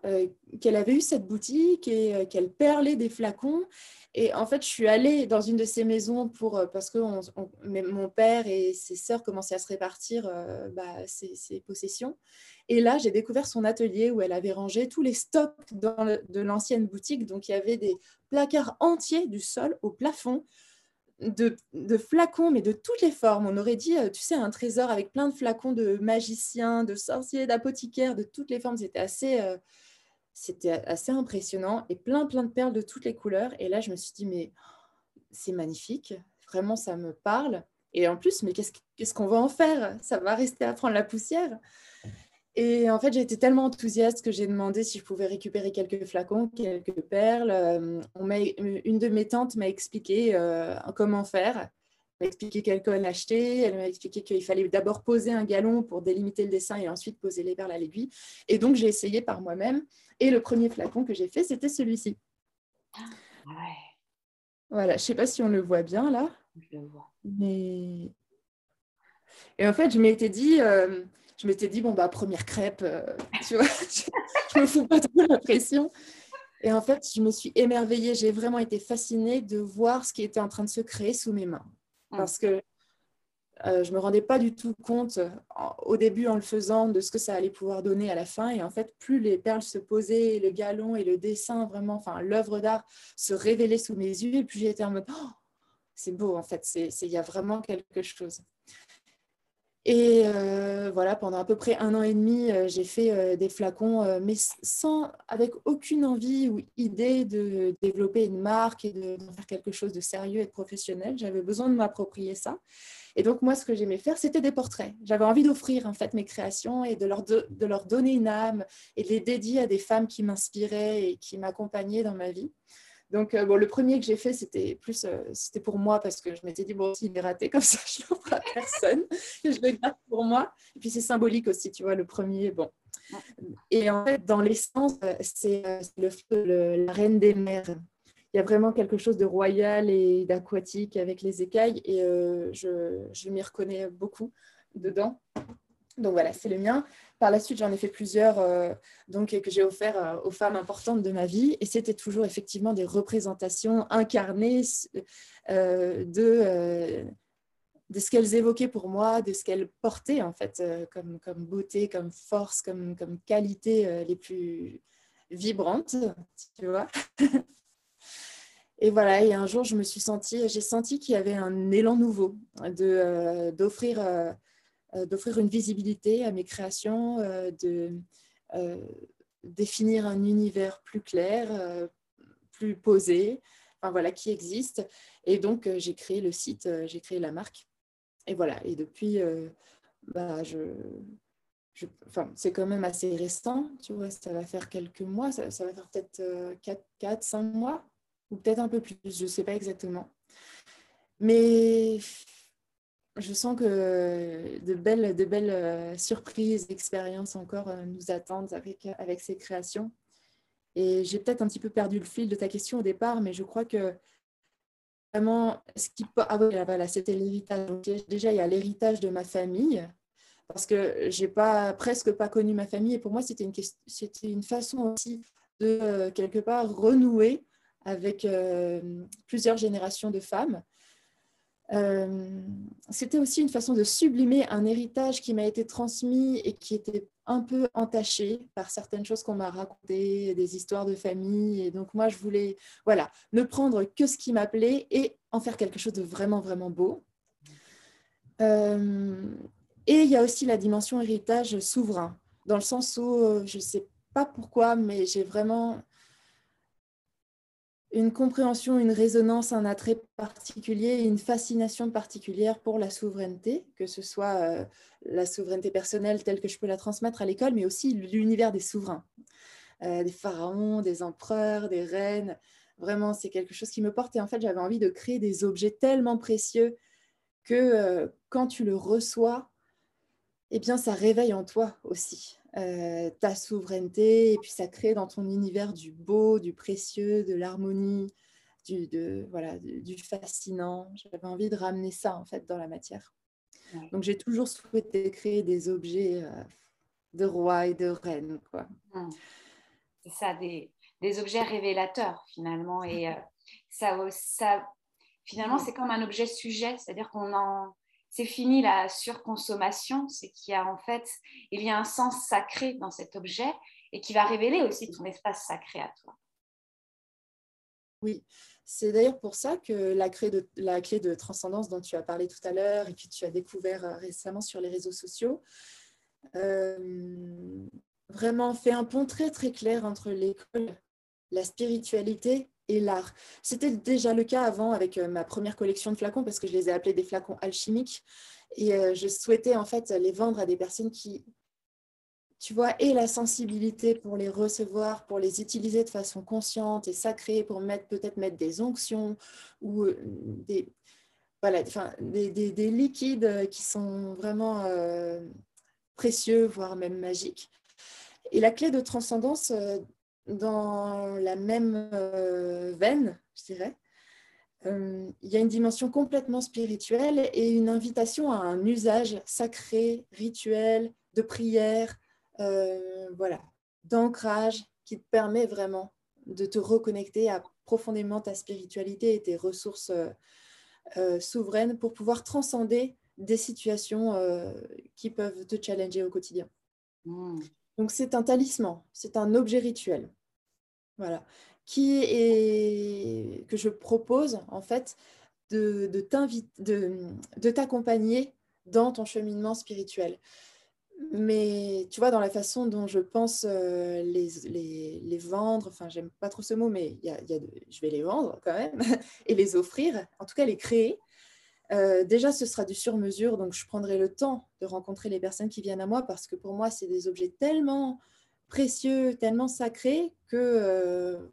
qu'elle avait eu cette boutique et qu'elle perlait des flacons et en fait, je suis allée dans une de ces maisons pour, euh, parce que mon père et ses sœurs commençaient à se répartir euh, bah, ses, possessions. Et là, j'ai découvert son atelier où elle avait rangé tous les stocks de l'ancienne boutique. Donc, il y avait des placards entiers du sol au plafond de, flacons, mais de toutes les formes. On aurait dit, euh, tu sais, un trésor avec plein de flacons de magiciens, de sorciers, d'apothicaires, de toutes les formes. C'était assez c'était assez impressionnant et plein, plein de perles de toutes les couleurs. Et là, je me suis dit, mais c'est magnifique, vraiment, ça me parle. Et en plus, mais qu'est-ce qu'on va en faire? Ça va rester à prendre la poussière? Et en fait, j'ai été tellement enthousiaste que j'ai demandé si je pouvais récupérer quelques flacons, quelques perles. Euh, on une de mes tantes m'a expliqué euh, comment faire. Elle m'a expliqué quelle colle acheter. Elle m'a expliqué qu'il fallait d'abord poser un galon pour délimiter le dessin et ensuite poser les perles à l'aiguille. Et donc, j'ai essayé par moi-même. Et le premier flacon que j'ai fait, c'était celui-ci. Ouais. Voilà, je ne sais pas si on le voit bien là. Je le vois. Mais... Et en fait, je m'étais dit, euh, je m'étais dit, bon, bah, première crêpe, euh, tu vois, je, ne me fous pas trop la pression. Et en fait, je me suis émerveillée, j'ai vraiment été fascinée de voir ce qui était en train de se créer sous mes mains. Mmh. Parce que euh, je ne me rendais pas du tout compte au début en le faisant de ce que ça allait pouvoir donner à la fin. Et en fait, plus les perles se posaient, le galon et le dessin, vraiment, enfin, l'œuvre d'art se révélait sous mes yeux, et plus j'étais en mode, oh, c'est beau, en fait, il y a vraiment quelque chose. Et euh, voilà, pendant à peu près un an et demi, euh, j'ai fait des flacons, mais sans, avec aucune envie ou idée de développer une marque et de, de faire quelque chose de sérieux et de professionnel. J'avais besoin de m'approprier ça. Et donc, moi, ce que j'aimais faire, c'était des portraits. J'avais envie d'offrir, en fait, mes créations et de leur, de, leur donner une âme et de les dédier à des femmes qui m'inspiraient et qui m'accompagnaient dans ma vie. Donc, euh, bon, le premier que j'ai fait, c'était plus, euh, c'était pour moi parce que je m'étais dit, bon, s'il est raté comme ça, je l'offre à personne. je le garde pour moi. Et puis, c'est symbolique aussi, tu vois, le premier, bon. Et en fait, dans l'essence, euh, c'est le, la reine des mers il y a vraiment quelque chose de royal et d'aquatique avec les écailles et euh, je, m'y reconnais beaucoup dedans. Donc voilà, c'est le mien. Par la suite, j'en ai fait plusieurs euh, donc, que j'ai offert euh, aux femmes importantes de ma vie et c'était toujours effectivement des représentations incarnées de, de ce qu'elles évoquaient pour moi, de ce qu'elles portaient en fait comme, comme beauté, comme force, comme, comme qualité les plus vibrantes, tu vois. Et voilà, et un jour, je me suis sentie, j'ai senti qu'il y avait un élan nouveau euh, d'offrir, euh, euh, d'offrir une visibilité à mes créations, de définir un univers plus clair, plus posé, enfin voilà, qui existe. Et donc, j'ai créé le site, j'ai créé la marque. Et voilà, et depuis, bah, je, c'est quand même assez récent, tu vois, ça va faire quelques mois, ça, ça va faire peut-être 4, 4, 5 mois ou peut-être un peu plus, je ne sais pas exactement. Mais je sens que de belles, euh, surprises, expériences encore euh, nous attendent avec, avec ces créations. Et j'ai peut-être un petit peu perdu le fil de ta question au départ, mais je crois que vraiment, ce qui ah voilà, c'était l'héritage. Déjà, il y a l'héritage de ma famille, parce que j'ai pas presque pas connu ma famille, et pour moi, c'était une, c'était une façon aussi de euh, quelque part renouer avec plusieurs générations de femmes. C'était aussi une façon de sublimer un héritage qui m'a été transmis et qui était un peu entaché par certaines choses qu'on m'a racontées, des histoires de famille. Et donc moi, je voulais voilà, ne prendre que ce qui m'appelait et en faire quelque chose de vraiment, vraiment beau. et il y a aussi la dimension héritage souverain, dans le sens où je ne sais pas pourquoi, mais j'ai vraiment une compréhension, une résonance, un attrait particulier, une fascination particulière pour la souveraineté, que ce soit euh, la souveraineté personnelle telle que je peux la transmettre à l'école, mais aussi l'univers des souverains, euh, des pharaons, des empereurs, des reines. Vraiment, c'est quelque chose qui me porte. Et en fait, j'avais envie de créer des objets tellement précieux que euh, quand tu le reçois, eh bien, ça réveille en toi aussi. Euh, ta souveraineté, et puis ça crée dans ton univers du beau, du précieux, de l'harmonie, du, de, voilà, du, fascinant. J'avais envie de ramener ça en fait dans la matière. Donc j'ai toujours souhaité créer des objets euh, de roi et de reine. Quoi. Mmh. C'est ça, des, des, objets révélateurs finalement. Et euh, ça, ça, finalement, c'est comme un objet sujet, c'est-à-dire qu'on en c'est fini la surconsommation, c'est qu'il y a en fait, il y a un sens sacré dans cet objet et qui va révéler aussi ton espace sacré à toi. Oui, c'est d'ailleurs pour ça que la clé, de, la clé de transcendance dont tu as parlé tout à l'heure et que tu as découvert euh, récemment sur les réseaux sociaux, euh, vraiment fait un pont très très clair entre l'école, la spiritualité et l'art. C'était déjà le cas avant avec euh, ma première collection de flacons parce que je les ai appelés des flacons alchimiques et euh, je souhaitais en fait les vendre à des personnes qui, tu vois, aient la sensibilité pour les recevoir, pour les utiliser de façon consciente et sacrée, pour mettre peut-être mettre des onctions ou euh, des, voilà, enfin, des, des, liquides qui sont vraiment précieux, voire même magiques. Et la clé de transcendance dans la même euh, veine, je dirais. Euh, il y a une dimension complètement spirituelle et une invitation à un usage sacré, rituel, de prière, euh, voilà, d'ancrage qui te permet vraiment de te reconnecter à profondément ta spiritualité et tes ressources souveraines pour pouvoir transcender des situations qui peuvent te challenger au quotidien. Mmh. Donc c'est un talisman, c'est un objet rituel. Voilà. Qui est que je propose en fait de, de t'accompagner dans ton cheminement spirituel. Mais tu vois, dans la façon dont je pense euh, les, les, les, vendre, enfin, j'aime pas trop ce mot, mais y a, y a je vais les vendre quand même et les offrir, en tout cas les créer. Euh, déjà, ce sera du sur-mesure, donc je prendrai le temps de rencontrer les personnes qui viennent à moi parce que pour moi, c'est des objets tellement précieux, tellement sacrés que euh,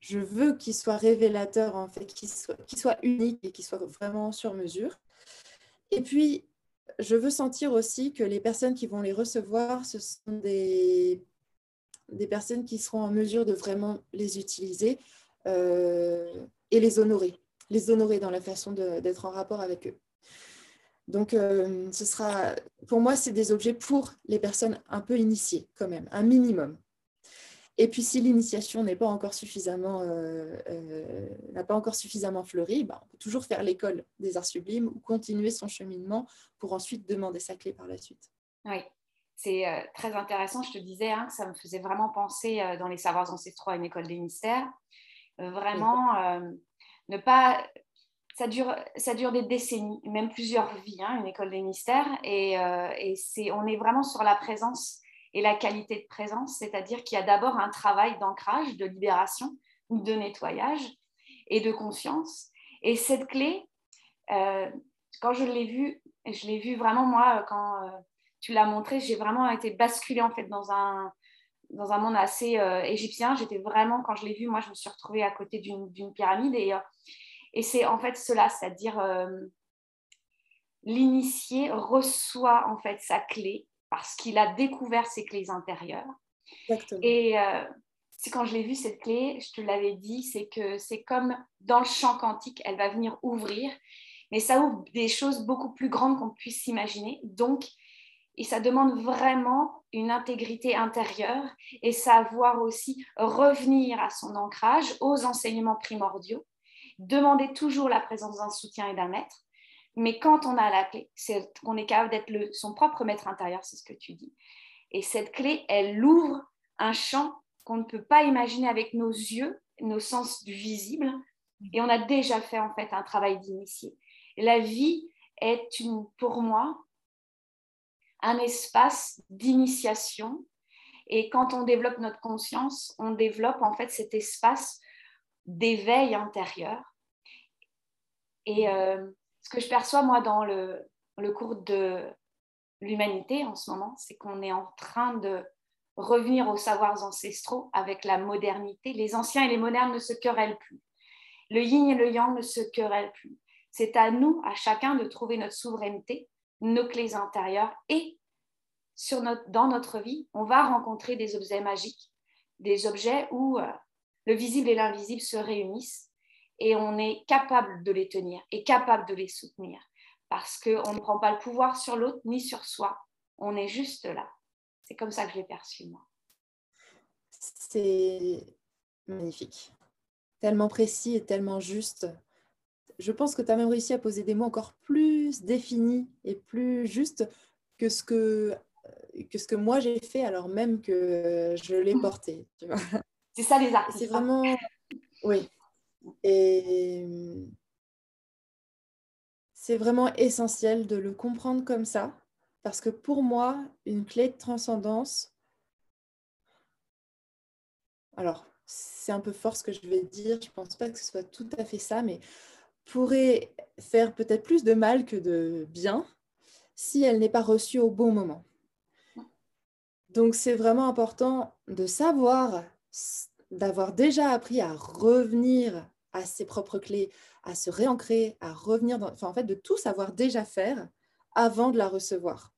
je veux qu'ils soient révélateurs, en fait, qu'ils soient, soient uniques et qu'ils soient vraiment sur mesure. Et puis, je veux sentir aussi que les personnes qui vont les recevoir, ce sont des, des personnes qui seront en mesure de vraiment les utiliser euh, et les honorer les honorer dans la façon d'être en rapport avec eux. Donc, euh, ce sera, pour moi, c'est des objets pour les personnes un peu initiées, quand même, un minimum. Et puis, si l'initiation n'est pas encore suffisamment, euh, euh, n'a pas encore suffisamment fleuri, bah, on peut toujours faire l'école des arts sublimes ou continuer son cheminement pour ensuite demander sa clé par la suite. Oui, c'est très intéressant. Je te disais hein, que ça me faisait vraiment penser dans les savoirs ancestraux à une école des mystères. vraiment ne pas ça dure, ça dure des décennies, même plusieurs vies, hein, une école des mystères. Et, euh, et c'est, on est vraiment sur la présence et la qualité de présence, c'est-à-dire qu'il y a d'abord un travail d'ancrage, de libération de nettoyage et de conscience. Et cette clé, euh, quand je l'ai vue, je l'ai vue vraiment moi, quand euh, tu l'as montré, j'ai vraiment été basculée en fait dans un, dans un monde assez égyptien. J'étais vraiment, quand je l'ai vue, moi je me suis retrouvée à côté d'une pyramide et et c'est en fait cela, c'est-à-dire euh, l'initié reçoit en fait sa clé parce qu'il a découvert ses clés intérieures. Et euh, c'est quand je l'ai vue cette clé, je te l'avais dit, c'est que c'est comme dans le champ quantique, elle va venir ouvrir, mais ça ouvre des choses beaucoup plus grandes qu'on puisse s'imaginer. Donc, Et ça demande vraiment une intégrité intérieure et savoir aussi revenir à son ancrage, aux enseignements primordiaux, demander toujours la présence d'un soutien et d'un maître. Mais quand on a la clé, c'est qu'on est capable d'être son propre maître intérieur, c'est ce que tu dis. Et cette clé, elle ouvre un champ qu'on ne peut pas imaginer avec nos yeux, nos sens du visible. Et on a déjà fait en fait un travail d'initié. La vie est une, pour moi un espace d'initiation. Et quand on développe notre conscience, on développe en fait cet espace d'éveil intérieur. Et euh, ce que je perçois moi dans le, le cours de l'humanité en ce moment, c'est qu'on est en train de revenir aux savoirs ancestraux avec la modernité. Les anciens et les modernes ne se querellent plus. Le yin et le yang ne se querellent plus. C'est à nous, à chacun, de trouver notre souveraineté nos clés intérieures et sur notre, dans notre vie, on va rencontrer des objets magiques, des objets où euh, le visible et l'invisible se réunissent et on est capable de les tenir et capable de les soutenir parce qu'on ne prend pas le pouvoir sur l'autre ni sur soi. On est juste là. C'est comme ça que je l'ai perçu, moi. C'est magnifique. Tellement précis et tellement juste je pense que tu as même réussi à poser des mots encore plus définis et plus justes que ce que, que, ce que moi j'ai fait alors même que je l'ai porté. C'est ça les artistes. C'est vraiment... Oui. Et c'est vraiment essentiel de le comprendre comme ça, parce que pour moi, une clé de transcendance, alors c'est un peu fort ce que je vais dire, je ne pense pas que ce soit tout à fait ça, mais pourrait faire peut-être plus de mal que de bien si elle n'est pas reçue au bon moment. Donc c'est vraiment important de savoir, d'avoir déjà appris à revenir à ses propres clés, à se réancrer, à revenir dans, enfin en fait de tout savoir déjà faire avant de la recevoir.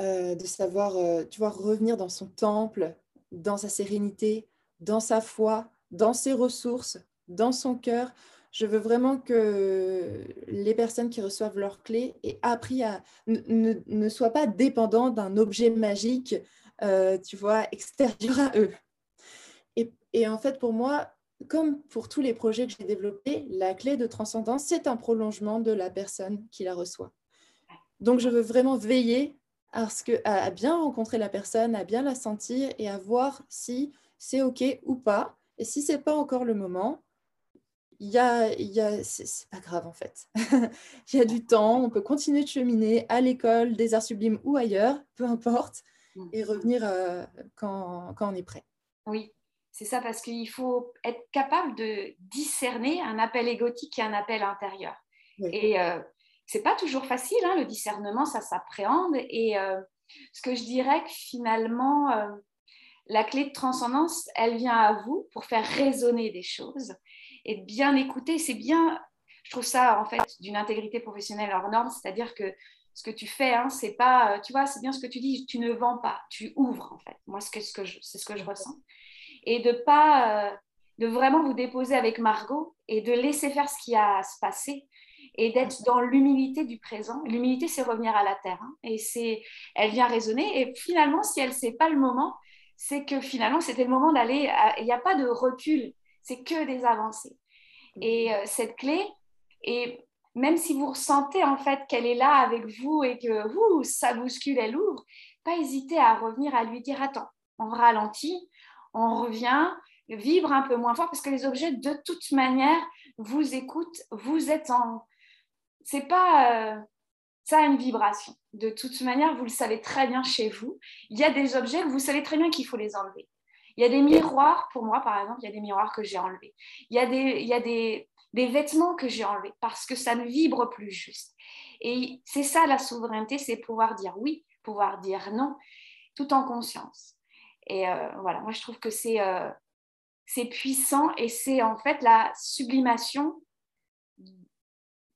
Euh, de savoir, euh, tu vois, revenir dans son temple, dans sa sérénité, dans sa foi, dans ses ressources, dans son cœur. Je veux vraiment que les personnes qui reçoivent leurs clés aient appris à ne, soient pas dépendants d'un objet magique, euh, tu vois, extérieur à eux. Et, en fait, pour moi, comme pour tous les projets que j'ai développés, la clé de transcendance, c'est un prolongement de la personne qui la reçoit. Donc, je veux vraiment veiller à, ce que, à bien rencontrer la personne, à bien la sentir et à voir si c'est OK ou pas. Et si ce n'est pas encore le moment, il y a, y a c'est pas grave en fait. il y a du temps, on peut continuer de cheminer à l'école, des arts sublimes ou ailleurs, peu importe. Et revenir euh, quand, quand, on est prêt. Oui, c'est ça, parce qu'il faut être capable de discerner un appel égotique et un appel intérieur. Et euh, c'est pas toujours facile, hein, le discernement, ça s'appréhende. Et euh, ce que je dirais que finalement, euh, la clé de transcendance, elle vient à vous pour faire résonner des choses et bien écouter. C'est bien, je trouve ça en fait d'une intégrité professionnelle hors norme, c'est-à-dire que ce que tu fais, hein, c'est pas, tu vois, c'est bien ce que tu dis, tu ne vends pas, tu ouvres en fait. Moi, c'est ce que je, c'est ce que je ressens. Et de pas, euh, de vraiment vous déposer avec Margot et de laisser faire ce qui a à se passer et d'être dans l'humilité du présent. L'humilité, c'est revenir à la terre. Hein, et c'est, elle vient résonner. Et finalement, si elle sait pas le moment, c'est que finalement, c'était le moment d'aller. Il n'y a pas de recul c'est que des avancées. Et euh, cette clé, et même si vous ressentez en fait qu'elle est là avec vous et que vous, ça bouscule, elle ouvre, pas hésiter à revenir à lui dire attends, on ralentit, on revient, vibre un peu moins fort parce que les objets de toute manière vous écoutent, vous êtes en. C'est pas. Euh, ça a une vibration. De toute manière, vous le savez très bien chez vous. Il y a des objets que vous savez très bien qu'il faut les enlever. Il y a des miroirs, pour moi par exemple, il y a des miroirs que j'ai enlevés. Il y a des, il y a des, des vêtements que j'ai enlevés parce que ça ne vibre plus juste. Et c'est ça la souveraineté, c'est pouvoir dire oui, pouvoir dire non, tout en conscience. Et euh, voilà, moi je trouve que euh, c'est puissant et c'est en fait la sublimation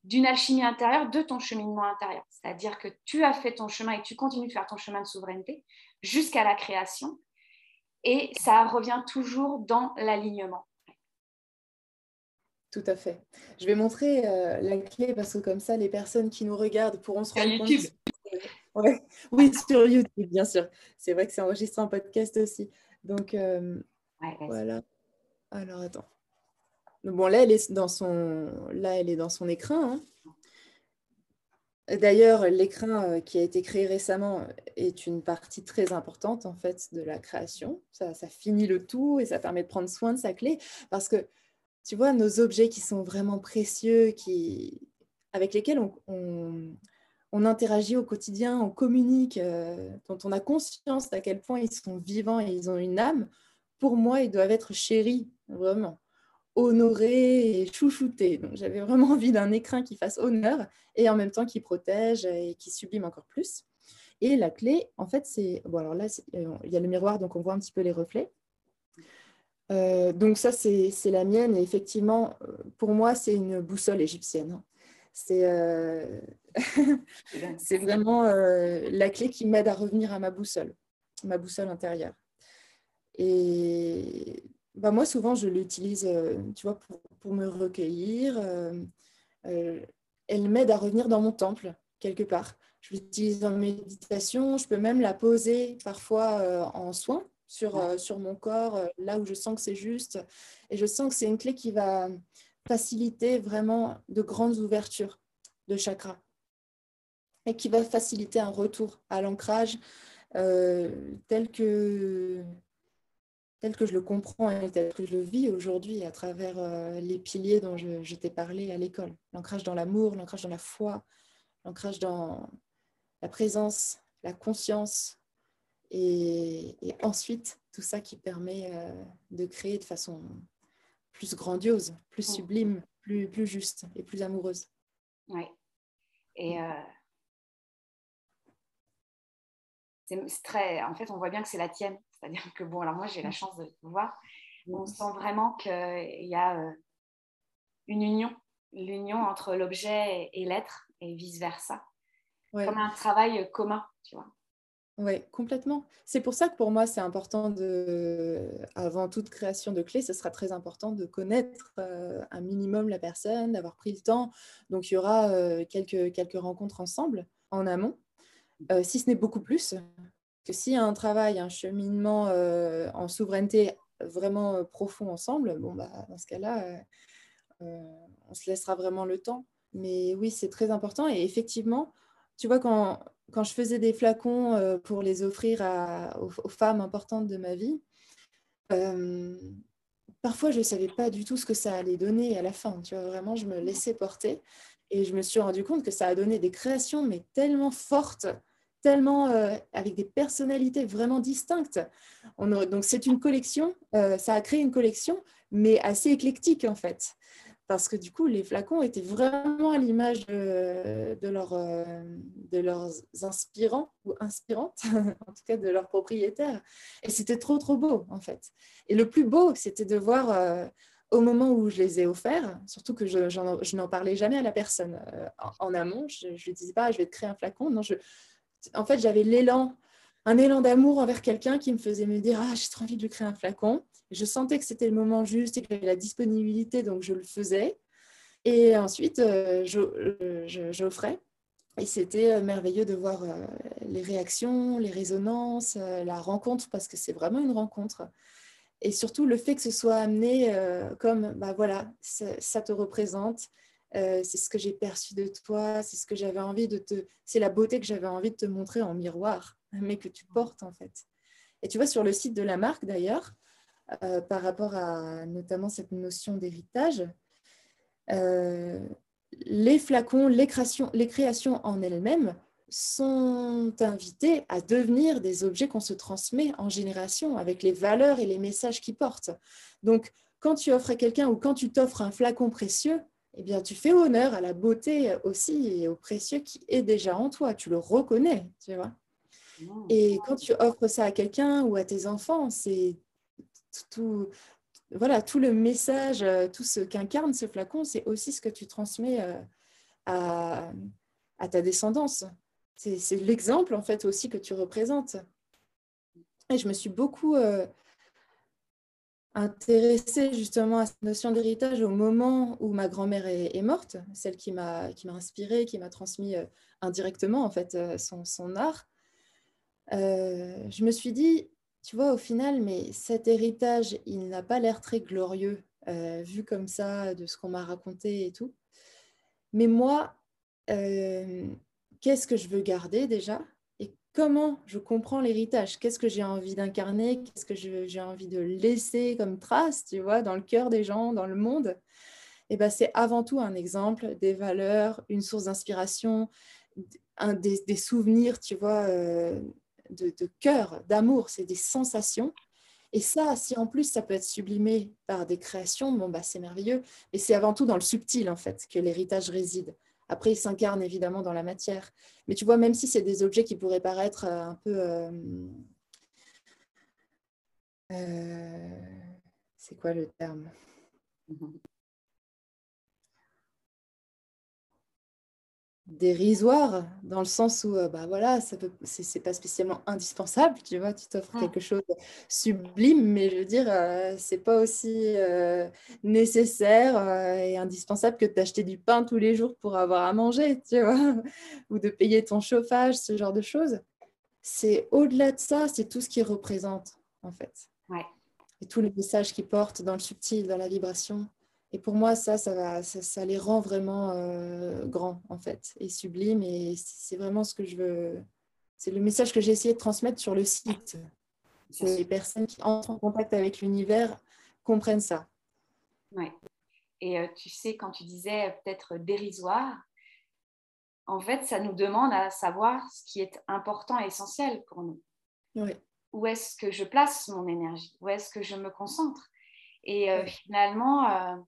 d'une alchimie intérieure de ton cheminement intérieur. C'est-à-dire que tu as fait ton chemin et tu continues de faire ton chemin de souveraineté jusqu'à la création et ça revient toujours dans l'alignement. Tout à fait. Je vais montrer euh, la clé parce que comme ça, les personnes qui nous regardent pourront se rendre compte Oui, sur YouTube, bien sûr. C'est vrai que c'est enregistré en podcast aussi. Donc, euh, voilà. Alors, attends. Bon, là, elle est dans son, là, elle est dans son écrin. Hein. D'ailleurs, l'écrin euh, qui a été créé récemment est une partie très importante en fait de la création. Ça, ça, finit le tout et ça permet de prendre soin de sa clé parce que tu vois, nos objets qui sont vraiment précieux, qui, avec lesquels on, interagit au quotidien, on communique, euh, dont on a conscience à quel point ils sont vivants et ils ont une âme, pour moi, ils doivent être chéris, vraiment honorés et chouchoutés. Donc j'avais vraiment envie d'un écrin qui fasse honneur et en même temps qui protège et qui sublime encore plus. Et la clé, en fait, c'est... Bon, alors là, euh, il y a le miroir, donc on voit un petit peu les reflets. Euh, donc ça, c'est la mienne. Et effectivement, euh, pour moi, c'est une boussole égyptienne. C'est c'est vraiment la clé qui m'aide à revenir à ma boussole, ma boussole intérieure. Et bah moi, souvent, je l'utilise, tu vois, pour, pour, me recueillir. elle m'aide à revenir dans mon temple, quelque part. Je l'utilise en méditation. Je peux même la poser parfois en soins sur, euh, sur mon corps, euh, là où je sens que c'est juste. Et je sens que c'est une clé qui va faciliter vraiment de grandes ouvertures de chakras et qui va faciliter un retour à l'ancrage euh, tel, que, tel que je le comprends et tel que je le vis aujourd'hui à travers les piliers dont je, je t'ai parlé à l'école. L'ancrage dans l'amour, l'ancrage dans la foi, l'ancrage dans la présence, la conscience, et, ensuite, tout ça qui permet euh, de créer de façon plus grandiose, plus mm. sublime, plus, plus juste et plus amoureuse. Oui. Et euh, c'est très. En fait, on voit bien que c'est la tienne. C'est-à-dire que, bon, alors moi, j'ai la mm. chance de te voir. On mm. sent vraiment qu'il y a euh, une union, l'union entre l'objet et l'être et vice-versa. Comme un travail commun, tu vois. Oui, complètement. C'est pour ça que pour moi, c'est important de, avant toute création de clés, ce sera très important de connaître euh, un minimum la personne, d'avoir pris le temps. Donc, il y aura euh, quelques, quelques rencontres ensemble en amont, euh, si ce n'est beaucoup plus. Que s'il y a un travail, un cheminement en souveraineté vraiment profond ensemble, bon, bah, dans ce cas-là, on se laissera vraiment le temps. Mais oui, c'est très important. Et effectivement, tu vois, quand, quand je faisais des flacons euh, pour les offrir aux, femmes importantes de ma vie, euh, parfois je ne savais pas du tout ce que ça allait donner à la fin. Tu vois, vraiment, je me laissais porter et je me suis rendu compte que ça a donné des créations, mais tellement fortes, tellement euh, avec des personnalités vraiment distinctes. donc c'est une collection, ça a créé une collection, mais assez éclectique en fait parce que du coup, les flacons étaient vraiment à l'image de, leur, euh, de, leurs inspirants ou inspirantes, en tout cas de leurs propriétaires. Et c'était trop, trop beau, en fait. Et le plus beau, c'était de voir euh, au moment où je les ai offerts, surtout que je, n'en parlais jamais à la personne euh, en, amont, je ne lui disais pas, je vais te créer un flacon. Non, en fait, j'avais l'élan, un élan d'amour envers quelqu'un qui me faisait me dire, ah, j'ai trop envie de lui créer un flacon. Je sentais que c'était le moment juste et que j'avais la disponibilité, donc je le faisais. Et ensuite, euh, j'offrais. Et c'était euh, merveilleux de voir euh, les réactions, les résonances, la rencontre, parce que c'est vraiment une rencontre. Et surtout le fait que ce soit amené comme, bah voilà, ça te représente, c'est ce que j'ai perçu de toi, c'est ce que j'avais envie de te, c'est la beauté que j'avais envie de te montrer en miroir, mais que tu portes en fait. Et tu vois, sur le site de la marque d'ailleurs, euh, par rapport à notamment cette notion d'héritage. Euh, les flacons, les créations, les créations en elles-mêmes sont invitées à devenir des objets qu'on se transmet en génération avec les valeurs et les messages qu'ils portent. Donc, quand tu offres à quelqu'un ou quand tu t'offres un flacon précieux, eh bien, tu fais honneur à la beauté aussi et au précieux qui est déjà en toi. Tu le reconnais, tu vois. Et quand tu offres ça à quelqu'un ou à tes enfants, c'est tout, voilà, tout le message, euh, tout ce qu'incarne ce flacon, c'est aussi ce que tu transmets euh, à, ta descendance. C'est l'exemple, en fait, aussi que tu représentes. Et je me suis beaucoup euh, intéressée justement à cette notion d'héritage au moment où ma grand-mère est, morte, celle qui m'a inspirée, qui m'a transmis indirectement en fait son, art. Je me suis dit, tu vois, au final, mais cet héritage, il n'a pas l'air très glorieux, vu comme ça, de ce qu'on m'a raconté et tout. Mais moi, qu'est-ce que je veux garder déjà? Comment je comprends l'héritage, qu'est-ce que j'ai envie d'incarner, qu'est-ce que j'ai envie de laisser comme trace, tu vois, dans le cœur des gens, dans le monde? Et eh ben, c'est avant tout un exemple, des valeurs, une source d'inspiration, des, souvenirs, tu vois, euh, de, cœur, d'amour, c'est des sensations. Et ça, si en plus ça peut être sublimé par des créations, bon, bah, c'est merveilleux. Et c'est avant tout dans le subtil, en fait, que l'héritage réside. Après, il s'incarne évidemment dans la matière. Mais tu vois, même si c'est des objets qui pourraient paraître euh, un peu... Euh, euh, c'est quoi le terme? Dérisoire dans le sens où euh, bah voilà ça peut c'est pas spécialement indispensable tu vois tu t'offres mmh. quelque chose de sublime mais je veux dire euh, c'est pas aussi euh, nécessaire et indispensable que d'acheter du pain tous les jours pour avoir à manger tu vois ou de payer ton chauffage ce genre de choses. C'est au-delà de ça c'est tout ce qui représente en fait. Et tous les messages qui portent dans le subtil dans la vibration et pour moi, ça, ça, va, ça, les rend vraiment euh, grands, en fait, et sublimes. Et c'est vraiment ce que je veux. C'est le message que j'ai essayé de transmettre sur le site. Que les personnes qui entrent en contact avec l'univers comprennent ça. Ouais. Et euh, tu sais, quand tu disais peut-être dérisoire, en fait, ça nous demande à savoir ce qui est important et essentiel pour nous. Où est-ce que je place mon énergie? Où est-ce que je me concentre? Et euh, finalement,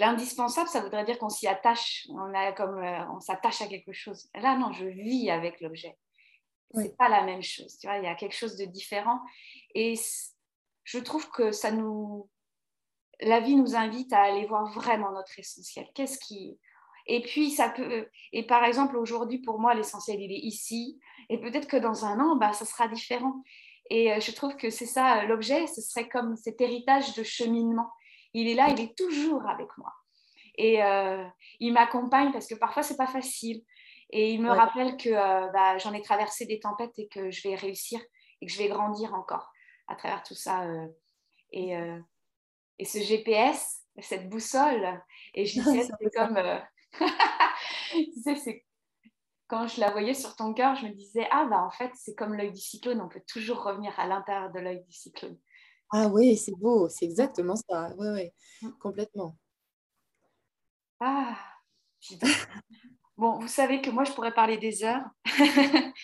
L'indispensable, ça voudrait dire qu'on s'y attache, on, a comme, euh, on s'attache à quelque chose. Là, non, je vis avec l'objet. Ce n'est pas la même chose. Tu vois, il y a quelque chose de différent. Et je trouve que ça nous. La vie nous invite à aller voir vraiment notre essentiel. Qu'est-ce qui. Et puis, ça peut. Et par exemple, aujourd'hui, pour moi, l'essentiel, il est ici. Et peut-être que dans un an, bah, ça sera différent. Et euh, je trouve que c'est ça, l'objet, ce serait comme cet héritage de cheminement il est là, il est toujours avec moi. Et euh, il m'accompagne parce que parfois, c'est pas facile. Et il me rappelle que euh, bah, j'en ai traversé des tempêtes et que je vais réussir et que je vais grandir encore à travers tout ça. Euh. et, et, ce GPS, cette boussole, et je disais, c'est comme. tu sais, c'est quand je la voyais sur ton cœur, je me disais, ah bah en fait, c'est comme l'œil du cyclone, on peut toujours revenir à l'intérieur de l'œil du cyclone. Ah oui, c'est beau, c'est exactement ça. Oui, oui, mmh. complètement. Ah, bon, vous savez que moi, je pourrais parler des heures.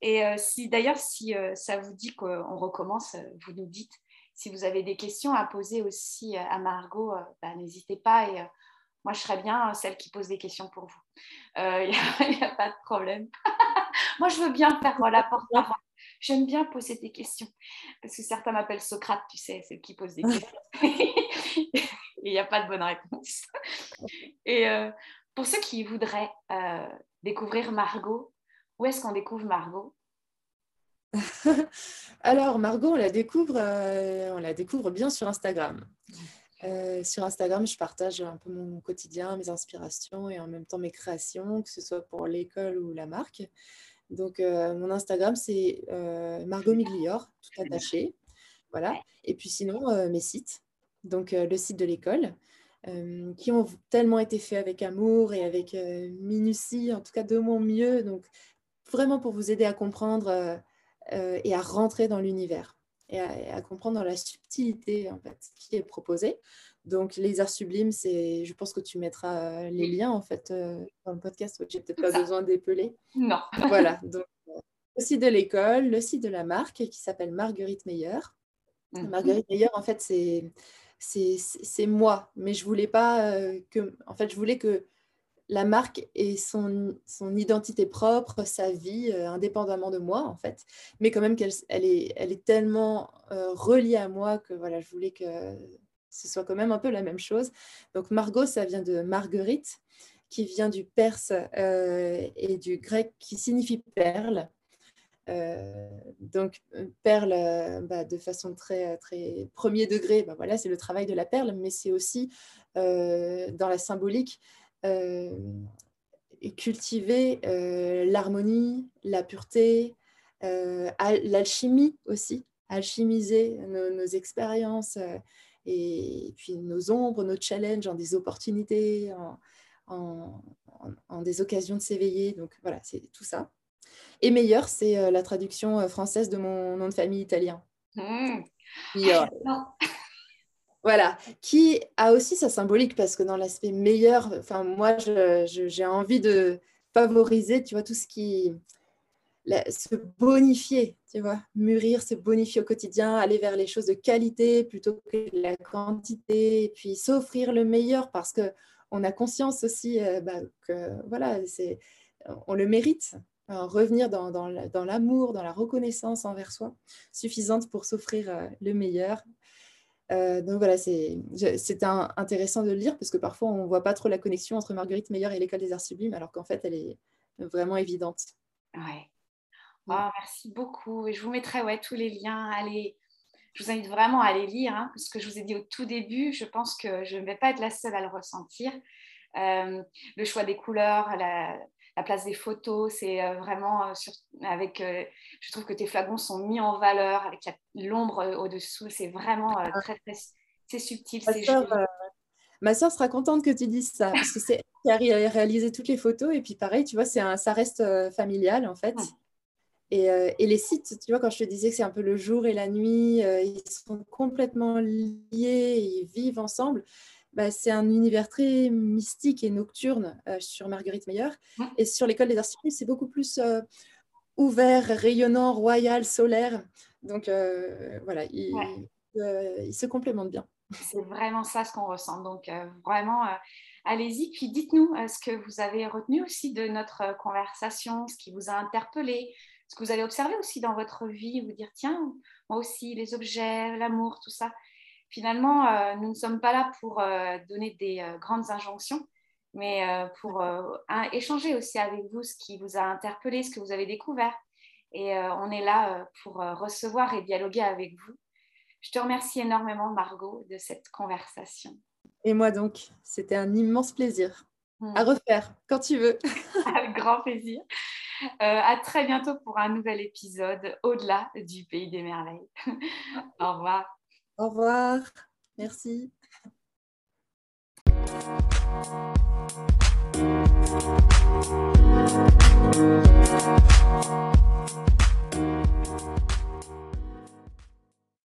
Et euh, si d'ailleurs, si euh, ça vous dit qu'on recommence, euh, vous nous dites. Si vous avez des questions à poser aussi à Margot, bah, n'hésitez pas. Et moi, je serais bien celle qui pose des questions pour vous. Il n'y a, pas de problème. moi, je veux bien faire la porte-parole. J'aime bien poser des questions parce que certains m'appellent Socrate, tu sais, celle qui pose des questions. il n'y a pas de bonne réponse. Et euh, pour ceux qui voudraient euh, découvrir Margot, où est-ce qu'on découvre Margot? Alors, Margot, on la découvre, euh, on la découvre bien sur Instagram. sur Instagram, je partage un peu mon quotidien, mes inspirations et en même temps mes créations, que ce soit pour l'école ou la marque. Donc, euh, mon Instagram, c'est euh, Margot Miglior, tout attaché. Voilà. Et puis sinon, euh, mes sites. Donc, le site de l'école, qui ont tellement été faits avec amour et avec minutie, en tout cas de mon mieux. Donc, vraiment pour vous aider à comprendre et à rentrer dans l'univers et à, comprendre dans la subtilité en fait qui est proposée. Donc, les arts sublimes, c'est, je pense que tu mettras euh, les liens en fait euh, dans le podcast. J'ai peut-être pas besoin d'épeler. Non. voilà. Donc, euh, le site de l'école, le site de la marque qui s'appelle Marguerite Meyer. Mhm. Marguerite Meyer, en fait, c'est, c'est, moi, mais je voulais pas que, en fait, je voulais que la marque ait son, son identité propre, sa vie, indépendamment de moi, en fait. Mais quand même qu'elle elle est, elle est tellement reliée à moi que voilà, je voulais que ce soit quand même un peu la même chose. Donc Margot, ça vient de Marguerite, qui vient du perse euh, et du grec qui signifie perle. donc, perle, bah, de façon très, très premier degré, bah, voilà, c'est le travail de la perle, mais c'est aussi dans la symbolique cultiver l'harmonie, la pureté, l'alchimie aussi, alchimiser nos, expériences et puis nos ombres, nos challenges en des opportunités, en, des occasions de s'éveiller. Donc voilà, c'est tout ça. Et meilleur, c'est la traduction française de mon nom de famille italien. Mmh. Voilà, qui a aussi sa symbolique parce que dans l'aspect meilleur, enfin moi j'ai envie de favoriser, tu vois, tout ce qui se bonifier, tu vois, mûrir, se bonifier au quotidien, aller vers les choses de qualité plutôt que la quantité, et puis s'offrir le meilleur parce que on a conscience aussi euh, bah, que voilà, c'est on le mérite. revenir dans, dans l'amour, dans la reconnaissance envers soi, suffisante pour s'offrir euh, le meilleur euh, donc voilà, c'est intéressant de le lire parce que parfois on ne voit pas trop la connexion entre Marguerite Meyer et l'école des arts sublimes, alors qu'en fait elle est vraiment évidente. Ouais. Oh, merci beaucoup. Et je vous mettrai ouais, tous les liens. Allez, je vous invite vraiment à les lire, hein, parce que je vous ai dit au tout début, je pense que je ne vais pas être la seule à le ressentir. Euh, le choix des couleurs, la, la place des photos, c'est euh, vraiment euh, avec. Euh, je trouve que tes flagons sont mis en valeur avec l'ombre au-dessous. C'est vraiment ah. très, très, c'est subtil. Ma soeur, ma soeur sera contente que tu dises ça parce que c'est elle qui a réalisé toutes les photos et puis pareil, tu vois, c'est ça reste familial en fait. Et, et, les sites, tu vois, quand je te disais que c'est un peu le jour et la nuit, ils sont complètement liés, ils vivent ensemble. Bah, c'est un univers très mystique et nocturne euh, sur Marguerite Meyer. Et sur l'école des arts c'est beaucoup plus euh, ouvert, rayonnant, royal, solaire. Donc euh, voilà, il, se complémente bien. C'est vraiment ça ce qu'on ressent. Donc vraiment, allez-y. Puis dites-nous ce que vous avez retenu aussi de notre conversation, ce qui vous a interpellé, ce que vous avez observé aussi dans votre vie, vous dire, tiens, moi aussi, les objets, l'amour, tout ça finalement, euh, nous ne sommes pas là pour euh, donner des euh, grandes injonctions, mais pour échanger aussi avec vous ce qui vous a interpellé, ce que vous avez découvert. Et on est là pour recevoir et dialoguer avec vous. Je te remercie énormément, Margot, de cette conversation. Et moi donc, c'était un immense plaisir. Hmm. À refaire, quand tu veux. Avec grand plaisir. Euh, à très bientôt pour un nouvel épisode au-delà du pays des merveilles. Au revoir. Au revoir. Merci.